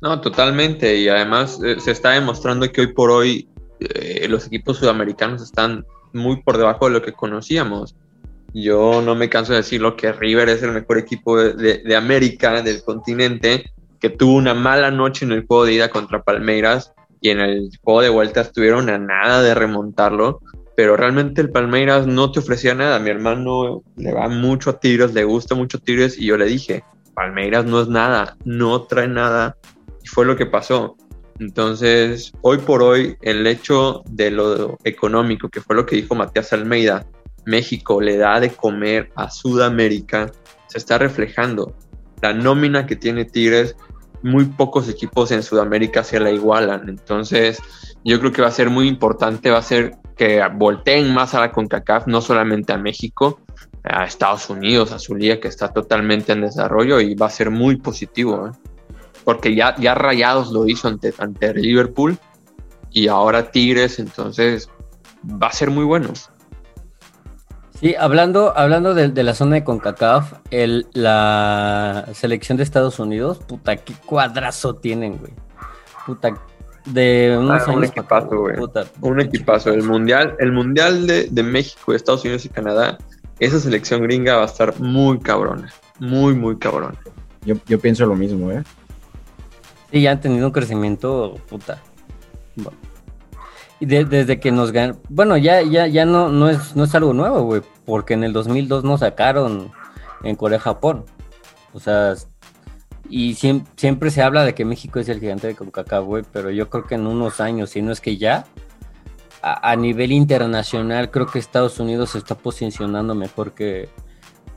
No, totalmente. Y además eh, se está demostrando que hoy por hoy eh, los equipos sudamericanos están muy por debajo de lo que conocíamos. Yo no me canso de decirlo que River es el mejor equipo de, América, del continente, que tuvo una mala noche en el juego de ida contra Palmeiras y en el juego de vuelta estuvieron a nada de remontarlo pero realmente el Palmeiras no te ofrecía nada. Mi hermano le va mucho a Tigres, le gusta mucho Tigres y yo le dije, Palmeiras no es nada, no trae nada. Y fue lo que pasó. Entonces, hoy por hoy, el hecho de lo económico, que fue lo que dijo Matías Almeida, México le da de comer a Sudamérica, se está reflejando. La nómina que tiene Tigres, muy pocos equipos en Sudamérica se la igualan. Entonces, yo creo que va a ser muy importante, va a ser que volteen más a la CONCACAF, no solamente a México, a Estados Unidos, a su liga que está totalmente en desarrollo y va a ser muy positivo, ¿eh? porque ya, ya Rayados lo hizo ante, ante Liverpool y ahora Tigres, entonces va a ser muy bueno. Sí, hablando, hablando de, la zona de CONCACAF, el, la selección de Estados Unidos, puta, qué cuadrazo tienen, güey. Puta, de unos ah, un equipazo, güey. Un equipazo. El mundial, el mundial de, de, México, Estados Unidos y Canadá, esa selección gringa va a estar muy cabrona. Muy, muy cabrona. Yo, yo pienso lo mismo, ¿eh? Sí, ya han tenido un crecimiento, puta. Y desde que nos ganan, bueno, ya, ya, ya no, no, es, no es algo nuevo, güey, porque en el 2002 nos sacaron en Corea-Japón. O sea, y siempre, se habla de que México es el gigante de CONCACAF, güey, pero yo creo que en unos años, si no es que ya, a, nivel internacional, creo que Estados Unidos se está posicionando mejor que,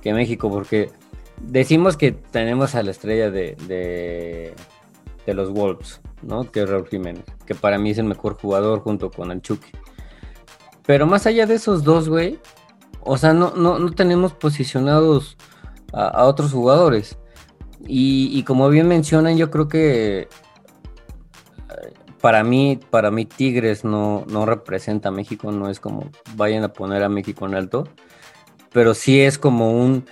México, porque decimos que tenemos a la estrella de, de, los Wolves, ¿no? Que es Raúl Jiménez, que para mí es el mejor jugador junto con el Chucky. Pero más allá de esos dos, güey, o sea, no, no, tenemos posicionados a otros jugadores. Y, como bien mencionan, yo creo que eh, para mí, para mí Tigres no, no representa a México, no es como vayan a poner a México en alto, pero sí es como un,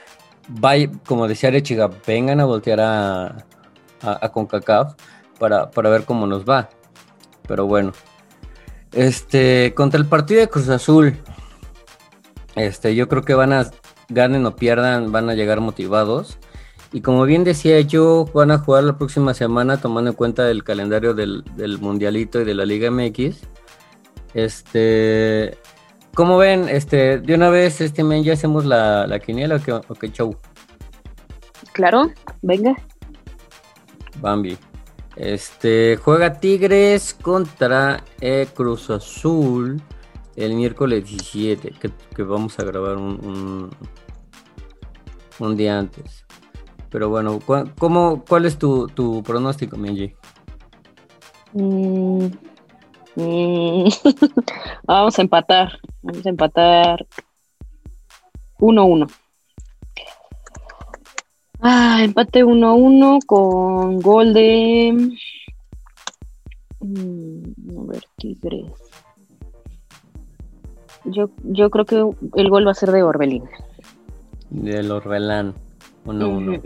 como decía Rechiga, vengan a voltear a, a, CONCACAF para, para ver cómo nos va. Pero bueno, este, contra el partido de Cruz Azul, este, yo creo que van a, ganen o pierdan, van a llegar motivados. Y como bien decía yo, van a jugar la próxima semana tomando en cuenta el calendario del, Mundialito y de la Liga MX. Este, ¿cómo ven? Este, de una vez, este men, ya hacemos la, la quiniela o qué, o show. Claro, venga. Bambi. Este, juega Tigres contra Cruz Azul el miércoles 17, que, vamos a grabar un, un día antes. Pero bueno, ¿cómo, ¿cuál es tu, tu pronóstico, Minji? Mm, mm. vamos a empatar. Vamos a empatar 1-1. Ah, empate 1-1 con gol de. Mm, a ver, Tigres. Yo, yo creo que el gol va a ser de Orbelín. Del Orbelán. Uno, uno.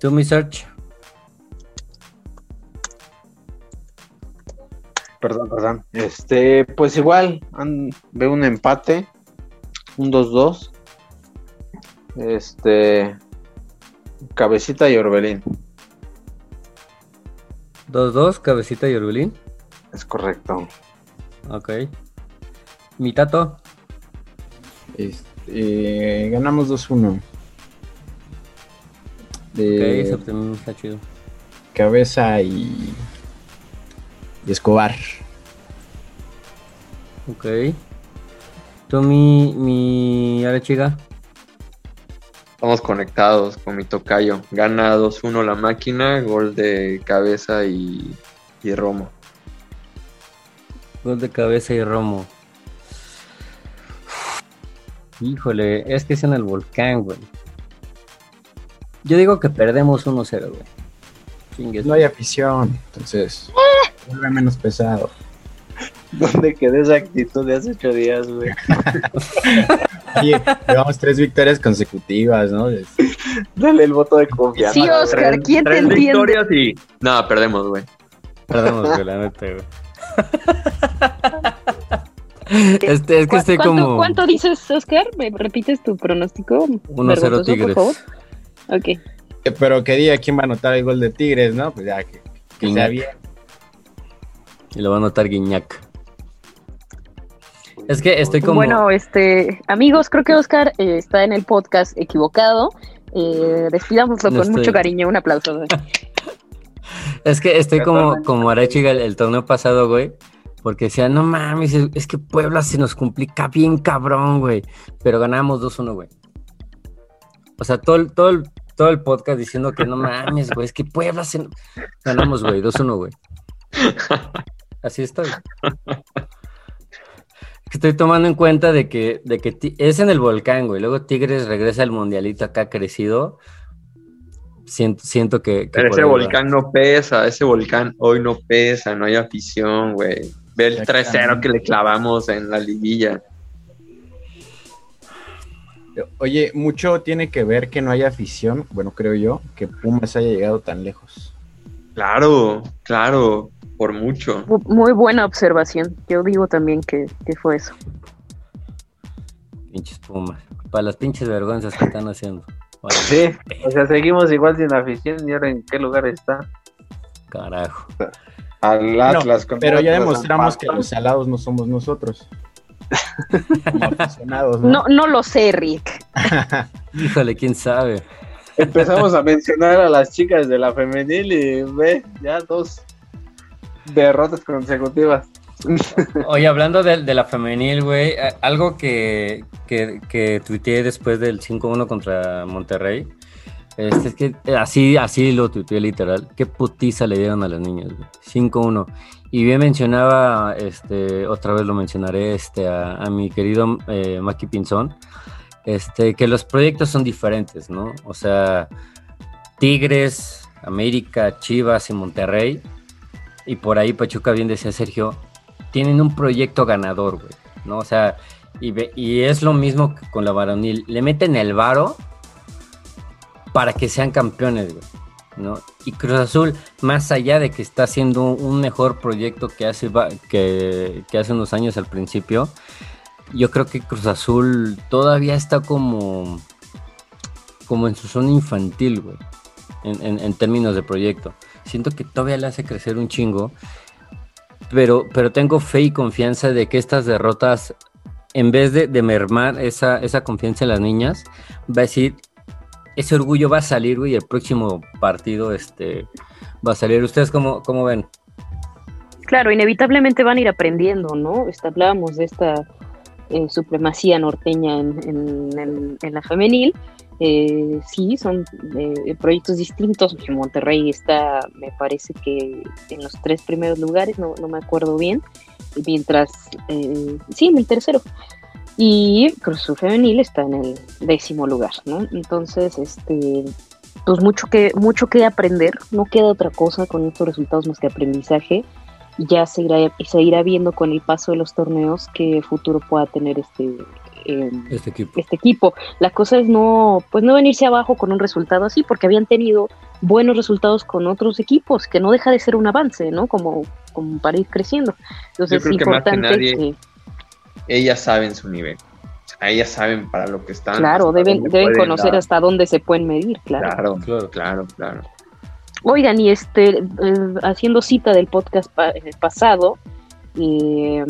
¿Tú, mi search? Perdón, perdón. Este, pues igual, veo un empate, un 2-2. Este, Cabecita y Orbelín. 2-2, Cabecita y Orbelín. Es correcto. Ok. ¿Mi tato? Este, ganamos 2-1 de eso también está chido. Cabeza y, y Escobar. Ok. ¿Tú mi, mi chica? Estamos conectados con mi tocayo. Gana 2-1 la máquina, gol de cabeza y, y Romo. Gol de cabeza y Romo. Híjole, es que es en el volcán, güey. Yo digo que perdemos 1-0, güey. Chingues. No hay afición, entonces vuelve menos pesado. ¿Dónde quedó esa actitud de hace ocho días, güey? Oye, llevamos tres victorias consecutivas, ¿no? Es- Dale el voto de confianza. Sí, Oscar, ¿quién te Tres entiende? victorias y... No, perdemos, güey. Perdemos, güey, la neta, güey. Este, es que ¿Cu- estoy ¿Cuánto, como ¿Cuánto dices, Oscar? ¿Me repites tu pronóstico? 1-0 vergonzoso, Tigres. por favor? Ok. Eh, Pero que diga quién va a anotar el gol de Tigres, ¿no? Pues ya, que, que sea Guiñac. bien. Y lo va a anotar Guiñac. Es que estoy como. Bueno, este, amigos, creo que Oscar eh, está en el podcast equivocado. Eh, despidámoslo No con mucho cariño. Un aplauso. Es que estoy como, como Arechiga el, el torneo pasado, güey. Porque decía, no mames, es, es que Puebla se nos complica bien cabrón, güey. Pero ganamos 2-1, güey. O sea, todo el, todo, el, todo el podcast diciendo que no mames, güey, es que Puebla se... Ganamos, güey, 2-1, güey. Así estoy. Estoy tomando en cuenta de que, de que es en el volcán, güey. Luego Tigres regresa al mundialito acá crecido. Siento, siento que... que Pero ese va. volcán no pesa, ese volcán hoy no pesa, no hay afición, güey. Ve el 3-0 que le clavamos en la liguilla. Oye, mucho tiene que ver que no haya afición, bueno, creo yo, que Pumas haya llegado tan lejos. Claro, claro, por mucho. Mu- Muy buena observación. Yo digo también que, que fue eso. Pinches Pumas. Para las pinches vergüenzas que están haciendo. Vale, Sí, o sea, seguimos igual sin afición y ahora en qué lugar está. Carajo. Al Atlas. pero ya demostramos que los salados no somos nosotros. Como aficionados, ¿no? No, no lo sé, Rick. Híjole, quién sabe. Empezamos a mencionar a las chicas de la femenil y ve, ya dos derrotas consecutivas. Oye, hablando de, de la femenil, güey, algo que, que, que tuiteé después del 5-1 contra Monterrey, este, es que eh, así, así lo tuiteé literal, qué putiza le dieron a las niñas, güey. 5-1. Y bien mencionaba, este, otra vez lo mencionaré, este, a, a mi querido eh, Maki Pinzón, este, que los proyectos son diferentes, ¿no? O sea, Tigres, América, Chivas y Monterrey, y por ahí Pachuca, bien decía Sergio, tienen un proyecto ganador, güey, ¿no? O sea, y, ve- y es lo mismo que con la varonil, le meten el varo para que sean campeones, güey, ¿no? Y Cruz Azul, más allá de que está haciendo un mejor proyecto que hace, que, que hace unos años al principio, yo creo que Cruz Azul todavía está como, como en su zona infantil, güey, en- en términos de proyecto. Siento que todavía le hace crecer un chingo, pero, pero tengo fe y confianza de que estas derrotas, en vez de, de mermar esa, esa confianza en las niñas, va a decir, ese orgullo va a salir, güey, el próximo partido este, va a salir. ¿Ustedes cómo, cómo ven? Claro, inevitablemente van a ir aprendiendo, ¿no? Este, hablábamos de esta eh, supremacía norteña en- en la femenil. Eh, sí, son eh, proyectos distintos. Monterrey está, me parece que en los tres primeros lugares, no, no me acuerdo bien, mientras, eh, sí, en el tercero. Y Cruz Femenil está en el décimo lugar, ¿no? Entonces, este, pues mucho que, mucho que aprender, no queda otra cosa con estos resultados más que aprendizaje ya se irá, se irá viendo con el paso de los torneos qué futuro pueda tener este, eh, Este equipo. este equipo. La cosa es no, pues no venirse abajo con un resultado así, porque habían tenido buenos resultados con otros equipos, que no deja de ser un avance, ¿no? Como, como para ir creciendo. Entonces Yo es creo que más que importante nadie- que, Ellas saben su nivel. Ellas saben para lo que están. claro, deben, deben conocer dar. hasta dónde se pueden medir, claro. Claro, Claro. claro, claro. Oigan, y este, eh, haciendo cita del podcast pa- eh, pasado, eh,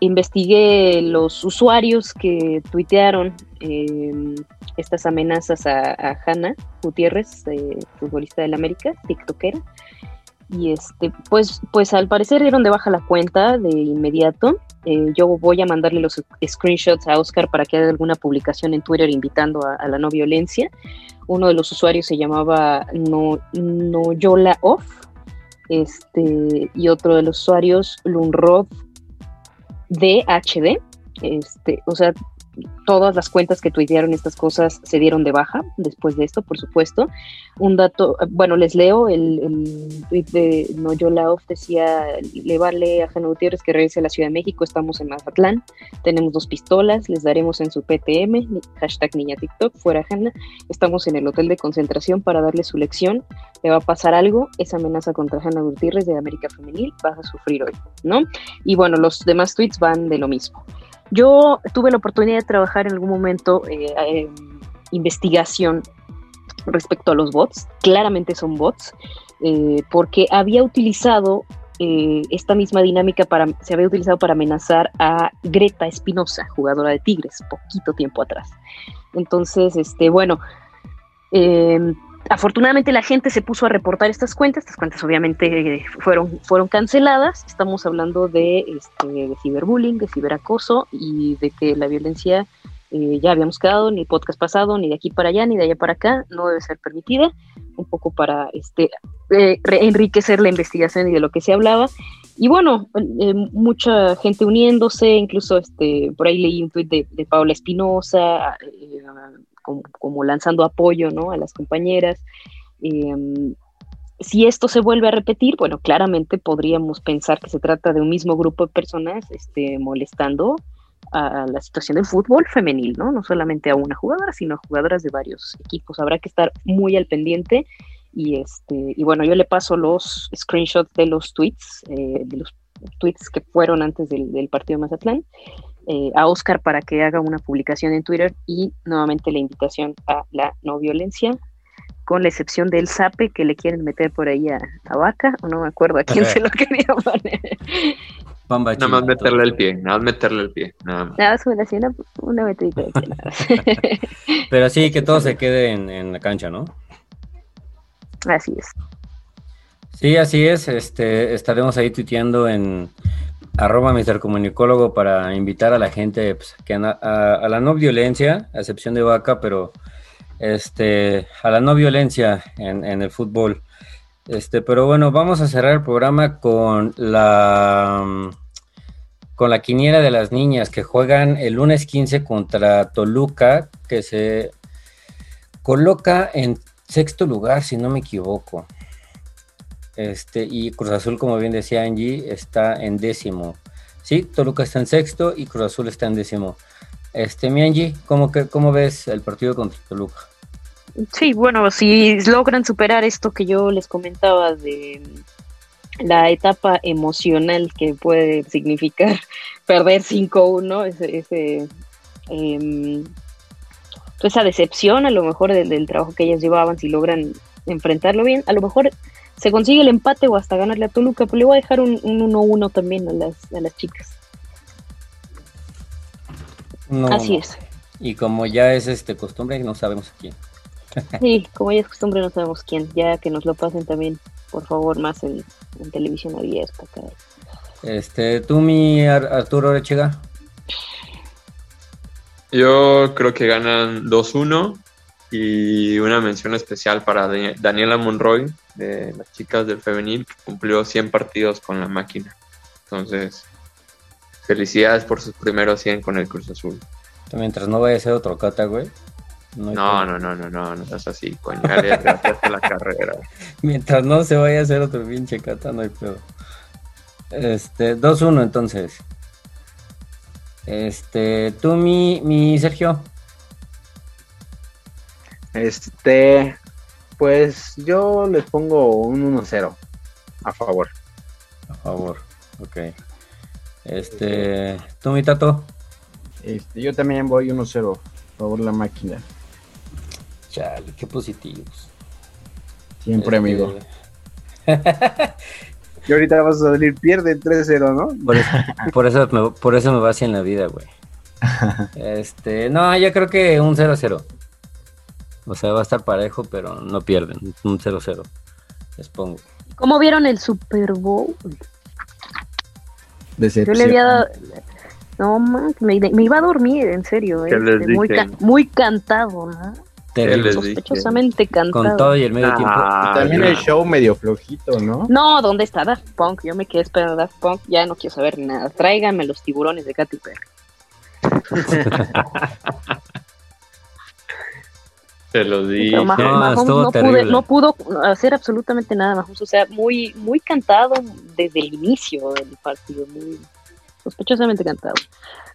investigué los usuarios que tuitearon eh, estas amenazas a, a Hanna Gutiérrez, eh, futbolista del América, tiktokera, y este, pues, pues al parecer dieron de baja la cuenta de inmediato. Eh, yo voy a mandarle los screenshots a Oscar para que haga alguna publicación en Twitter invitando a, la no violencia. Uno de los usuarios se llamaba no, Off, este, y otro de los usuarios Lunrod DHD. Este, o sea, todas las cuentas que tuitearon estas cosas se dieron de baja después de esto, por supuesto. Un dato, bueno, les leo, el, el tweet de Noyola Off decía, le vale a Jana Gutiérrez que regrese a la Ciudad de México, estamos en Mazatlán, tenemos dos pistolas, les daremos en su PTM, hashtag niña TikTok, fuera Jana, estamos en el hotel de concentración para darle su lección, le va a pasar algo, esa amenaza contra Jana Gutiérrez de América Femenil vas a sufrir hoy, ¿no? Y bueno, los demás tweets van de lo mismo. Yo tuve la oportunidad de trabajar en algún momento eh, en investigación respecto a los bots. Claramente son bots, eh, porque había utilizado eh, esta misma dinámica para, se había utilizado para amenazar a Greta Espinosa, jugadora de Tigres, poquito tiempo atrás. Entonces, este, bueno, afortunadamente la gente se puso a reportar estas cuentas, estas cuentas obviamente fueron, fueron canceladas, estamos hablando de, este, de ciberbullying, de ciberacoso y de que la violencia eh, ya habíamos quedado, ni podcast pasado, ni de aquí para allá, ni de allá para acá, no debe ser permitida, un poco para este, eh, enriquecer la investigación y de lo que se hablaba. Y bueno, eh, mucha gente uniéndose, incluso este, por ahí leí un tweet de, de Paula Espinosa, como, lanzando apoyo ¿no? a las compañeras. Em, si esto se vuelve a repetir, bueno, claramente podríamos pensar que se trata de un mismo grupo de personas este, molestando a la situación del fútbol femenil, ¿no? No solamente a una jugadora, sino a jugadoras de varios equipos. Habrá que estar muy al pendiente y este bueno, yo le paso los screenshots de los tweets, eh, de los tweets que fueron antes del, del partido de Mazatlán eh, a Oscar para que haga una publicación en Twitter y nuevamente la invitación a la no violencia, con la excepción del sape que le quieren meter por ahí a, Vaca, o no me acuerdo a quién se lo quería poner. nada más meterle el pie, nada más meterle el pie, nada más. Nada más una, una metidita de pie, Pero así que todo se quede en, en la cancha, ¿no? Así es. Sí, así es. Este, estaremos ahí tuiteando en, arroba Mr. Comunicólogo para invitar a la gente pues, que a, la no violencia, a excepción de vaca, pero este, a la no violencia en, el fútbol. Este, pero bueno, vamos a cerrar el programa con la con la quiniela de las niñas que juegan el lunes 15 contra Toluca, que se coloca en sexto lugar, si no me equivoco. Este, y Cruz Azul, como bien decía Angie, está en décimo. Sí, Toluca está en sexto y Cruz Azul está en décimo. Este, mi Angie, ¿cómo, que, ¿cómo ves el partido contra Toluca? Sí, bueno, si logran superar esto que yo les comentaba de la etapa emocional que puede significar perder 5-1, ese, ese em, esa decepción a lo mejor del, trabajo que ellas llevaban, si logran enfrentarlo bien, a lo mejor se consigue el empate o hasta ganarle a Toluca, pero le voy a dejar un 1-1 también a las, a las chicas. Así es. Y como ya es este costumbre, no sabemos quién. sí, como ya es costumbre, no sabemos quién. Ya que nos lo pasen también, por favor, más en, televisión abierta. Este, tú, mi Arturo Orechega. Yo creo que ganan 2-1 y una mención especial para Daniela Monroy, de las chicas del femenil, que cumplió 100 partidos con la máquina. Entonces, felicidades por sus primeros 100 con el Cruz Azul. Mientras no vaya a ser otro cata, güey. No, no, no, no, no, no, es así, coño, la carrera. Mientras no se vaya a hacer otro pinche cata, no hay pedo. Este, 2-1 entonces. Este, tú, mi, mi Sergio. Este, pues yo les pongo un 1-0 a favor. A favor, ok. Este, ¿tú, mi tato? Este, yo también voy 1-0 a favor la máquina. Chale, qué positivos. Siempre, este, amigo. y ahorita vas a salir, pierde 3-0, ¿no? Por eso, por eso, me, por eso me va así en la vida, güey. Este, no, yo creo que un 0-0. O sea, va a estar parejo, pero no pierden. Un 0-0. Les pongo. ¿Cómo vieron el Super Bowl? Decepción. Yo le había dado... No, man, me, me iba a dormir, en serio. ¿Qué les este, muy, ca- muy cantado, ¿no? Terrible. Sospechosamente cantado. Con todo y el medio Ah, tiempo. También no. el show medio flojito, ¿no? No, ¿dónde está Daft Punk? Yo me quedé esperando a Daft Punk, ya no quiero saber nada. Tráiganme los tiburones de Katy Perry. Te lo dije. Pero No, Mahomes estuvo no, pude- no pudo hacer absolutamente nada, Mahomes. O sea, muy, muy cantado desde el inicio del partido, muy sospechosamente cantado.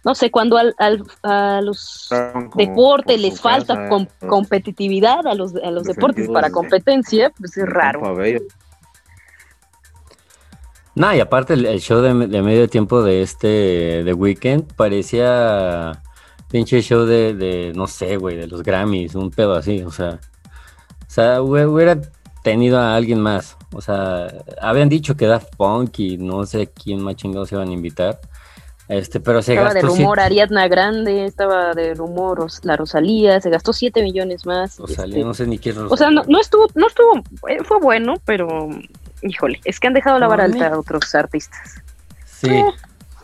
No sé, cuando al, al- a los Como deportes por les falta casa, com- los competitividad a los, a los deportes para competencia, pues es raro. No, y aparte el, el show de, de medio tiempo de este de Weekend parecía pinche show de, de no sé, güey, de los Grammys, un pedo así, o sea, o sea, hubiera tenido a alguien más, o sea, habían dicho que Daft Punk y no sé quién más chingados se iban a invitar, este, pero se Estaba de gastó rumor siete- Ariadna Grande, estaba de rumor Ros- la Rosalía, se gastó 7 millones más. Rosalía, este, no sé ni quién es O sea, no, Rosalía. no estuvo, no estuvo, eh, fue bueno, pero híjole, es que han dejado la vara alta a otros artistas. Sí,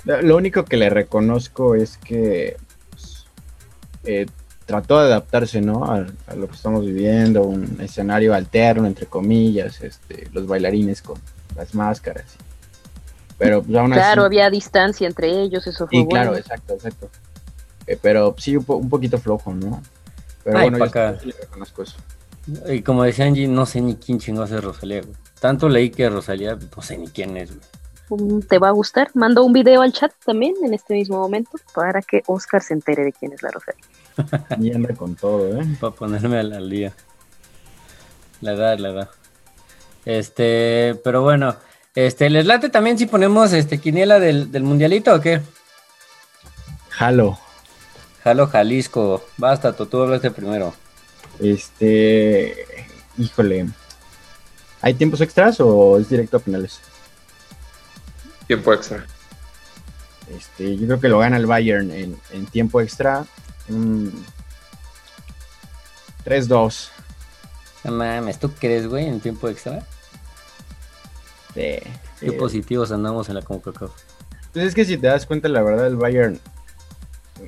Lo lo único que le reconozco es que eh, trató de adaptarse, ¿no? A, a lo que estamos viviendo, un escenario alterno, entre comillas, este, los bailarines con las máscaras. Pero pues aún así. Claro, había distancia entre ellos, eso fue Sí, claro, exacto, exacto. Eh, pero sí, un, po- un poquito flojo, ¿no? Pero Ay, bueno, yo sí le reconozco eso. y como decía Angie, no sé ni quién chingó es Rosalía, güey. Tanto leí que Rosalía, no sé ni quién es, güey. ¿Te va a gustar? Mando un video al chat también en este mismo momento para que Oscar se entere de quién es la Rosalía. Y anda con todo, ¿eh? Para ponerme al, día. La edad, la edad. Este, pero bueno, este, ¿les late también si ponemos este quiniela del, del mundialito o qué? Jalo. Jalo Jalisco, basta, tú, tú hablaste primero. Este. Híjole. ¿Hay tiempos extras o es directo a finales? Tiempo extra. Este, yo creo que lo gana el Bayern en, en tiempo extra. Mm, 3-2. No mames, ¿tú crees, güey, en tiempo extra? Sí, Qué sí. positivos andamos en la CONCACAF. Pues es que si te das cuenta, la verdad, el Bayern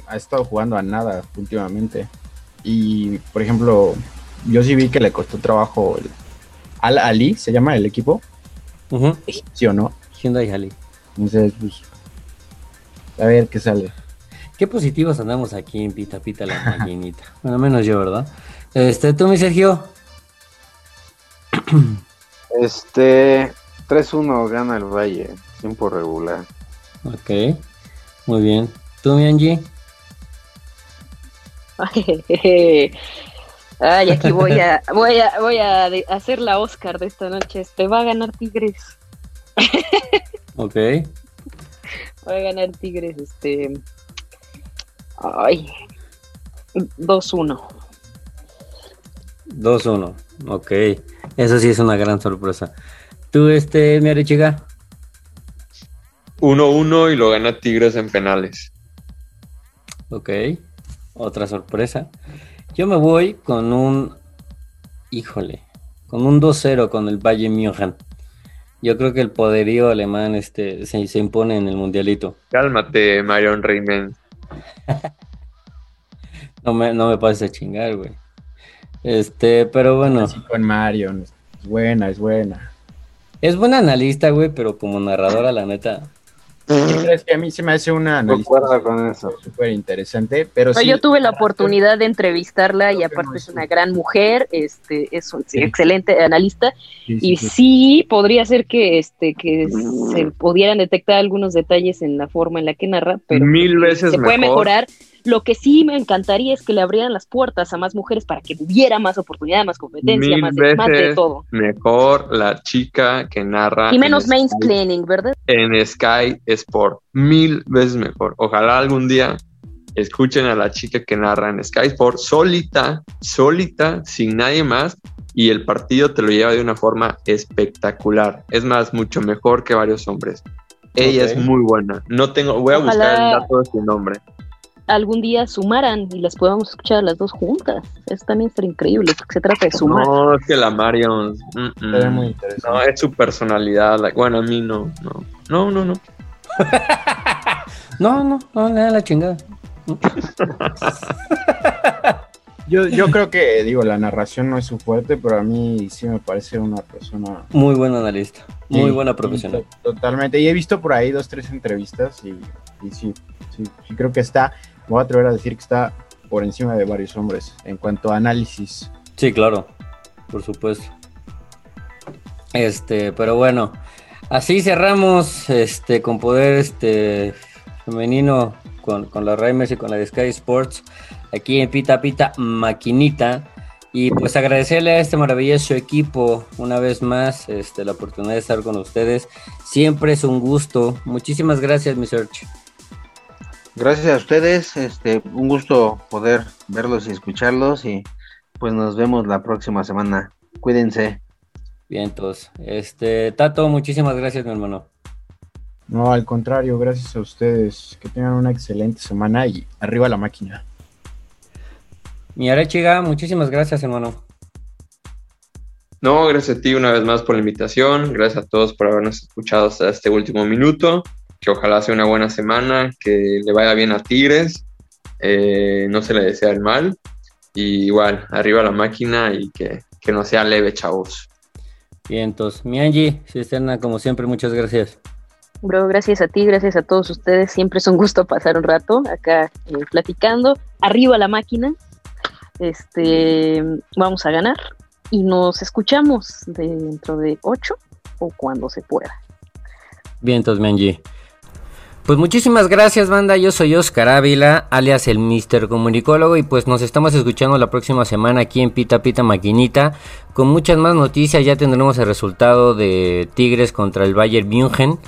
ha estado jugando a nada últimamente. Y, por ejemplo, yo sí vi que le costó trabajo el Al Ali, se llama el equipo, Ujú, ¿sí o no? Hyundai Jali. Entonces, pues, a ver qué sale. Qué positivos andamos aquí en Pita Pita la maquinita. Bueno, menos yo, ¿verdad? Este, tú, mi Sergio. Este 3-1 gana el Valle, tiempo regular. Ok, muy bien. ¿Tú, mi Angie? Ay, aquí voy a, voy a, voy a hacer la Oscar de esta noche. Este va a ganar Tigres. Ok. Va a ganar Tigres, este. Ay. 2-1. 2-1. Ok. Eso sí es una gran sorpresa. ¿Tú, este, mi Arechiga? 1-1 y lo gana Tigres en penales. Ok. Otra sorpresa. Yo me voy con un. Híjole. Con un 2-0 con el Bayern München. Yo creo que el poderío alemán este, se, se impone en el mundialito. Cálmate, Marion Reymond. No me, no me pases a chingar, güey. Este, pero bueno. Así con Marion. Es buena, es buena. Es buena analista, güey, pero como narradora, la neta. Pero es que a mí se me hace una con eso. súper interesante, pero No, sí, yo tuve la oportunidad de entrevistarla y aparte es una un- gran mujer, este, es un Sí. excelente analista sí, sí, y sí. sí podría ser que este que se pudieran detectar algunos detalles en la forma en la que narra, pero Mil veces se puede mejor. mejorar. Lo que sí me encantaría es que le abrieran las puertas a más mujeres para que hubiera más oportunidad, más competencia, Mil más de, más de veces todo. Mejor la chica que narra. Y menos en Sky- mansplaining, ¿verdad? En Sky Sport. Mil veces mejor. Ojalá algún día escuchen a la chica que narra en Sky Sport solita, solita, sin nadie más. Y el partido te lo lleva de una forma espectacular. Es más, mucho mejor que varios hombres. Ella es muy buena. No tengo, voy a Ojalá- buscar el dato de su nombre. Algún día sumaran y las podamos escuchar las dos juntas. Eso también sería increíble, porque se trata de sumar. No, es que la Marion. mm, mm. Sería muy interesante. No, es su personalidad. like, bueno, a mí no. No, no, no. no. No, no, no, le da la chingada. Yo, yo creo que, digo, la narración no es su fuerte, pero a mí sí me parece una persona Muy buen analista, muy Sí, buena profesional. to- Totalmente. Y he visto por ahí dos, tres entrevistas y, y sí, sí, sí creo que está, me voy a atrever a decir que está por encima de varios hombres en cuanto a análisis. Sí, claro, por supuesto. Este, pero bueno, así cerramos este con poder este femenino con, con la Raimers y con la de Sky Sports aquí en Pita Pita Maquinita. Y pues agradecerle a este maravilloso equipo una vez más este, la oportunidad de estar con ustedes. Siempre es un gusto. Muchísimas gracias, mi Search. Gracias a ustedes, este, un gusto poder verlos y escucharlos y pues nos vemos la próxima semana. Cuídense. Bien, entonces, este, Tato, muchísimas gracias, mi hermano. No, al contrario, gracias a ustedes. Que tengan una excelente semana y arriba la máquina. Mi Arechiga, muchísimas gracias, hermano. No, gracias a ti una vez más por la invitación. Gracias a todos por habernos escuchado hasta este último minuto. Que ojalá sea una buena semana, que le vaya bien a Tigres. eh, no se le desea el mal. Y igual, arriba la máquina y que, que no sea leve, chavos. Bien, entonces, mi Angie, Cisterna, como siempre, muchas gracias. Bro, gracias a ti, gracias a todos ustedes. Siempre es un gusto pasar un rato acá eh, platicando. Arriba la máquina. Este, vamos a ganar y nos escuchamos dentro de ocho o cuando se pueda. Bien, entonces, mi Angie. Pues muchísimas gracias, banda. Yo soy Oscar Ávila, alias el Mr. Comunicólogo, y pues nos estamos escuchando la próxima semana aquí en Pita Pita Maquinita. Con muchas más noticias, ya tendremos el resultado de Tigres contra el Bayern München.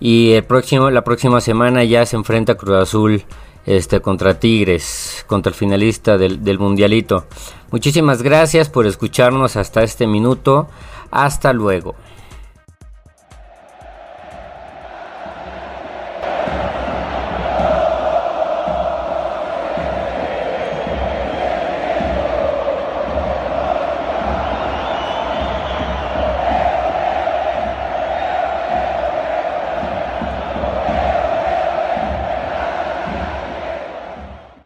Y el próximo, la próxima semana ya se enfrenta Cruz Azul este, contra Tigres, contra el finalista del Mundialito. Muchísimas gracias por escucharnos hasta este minuto. Hasta luego.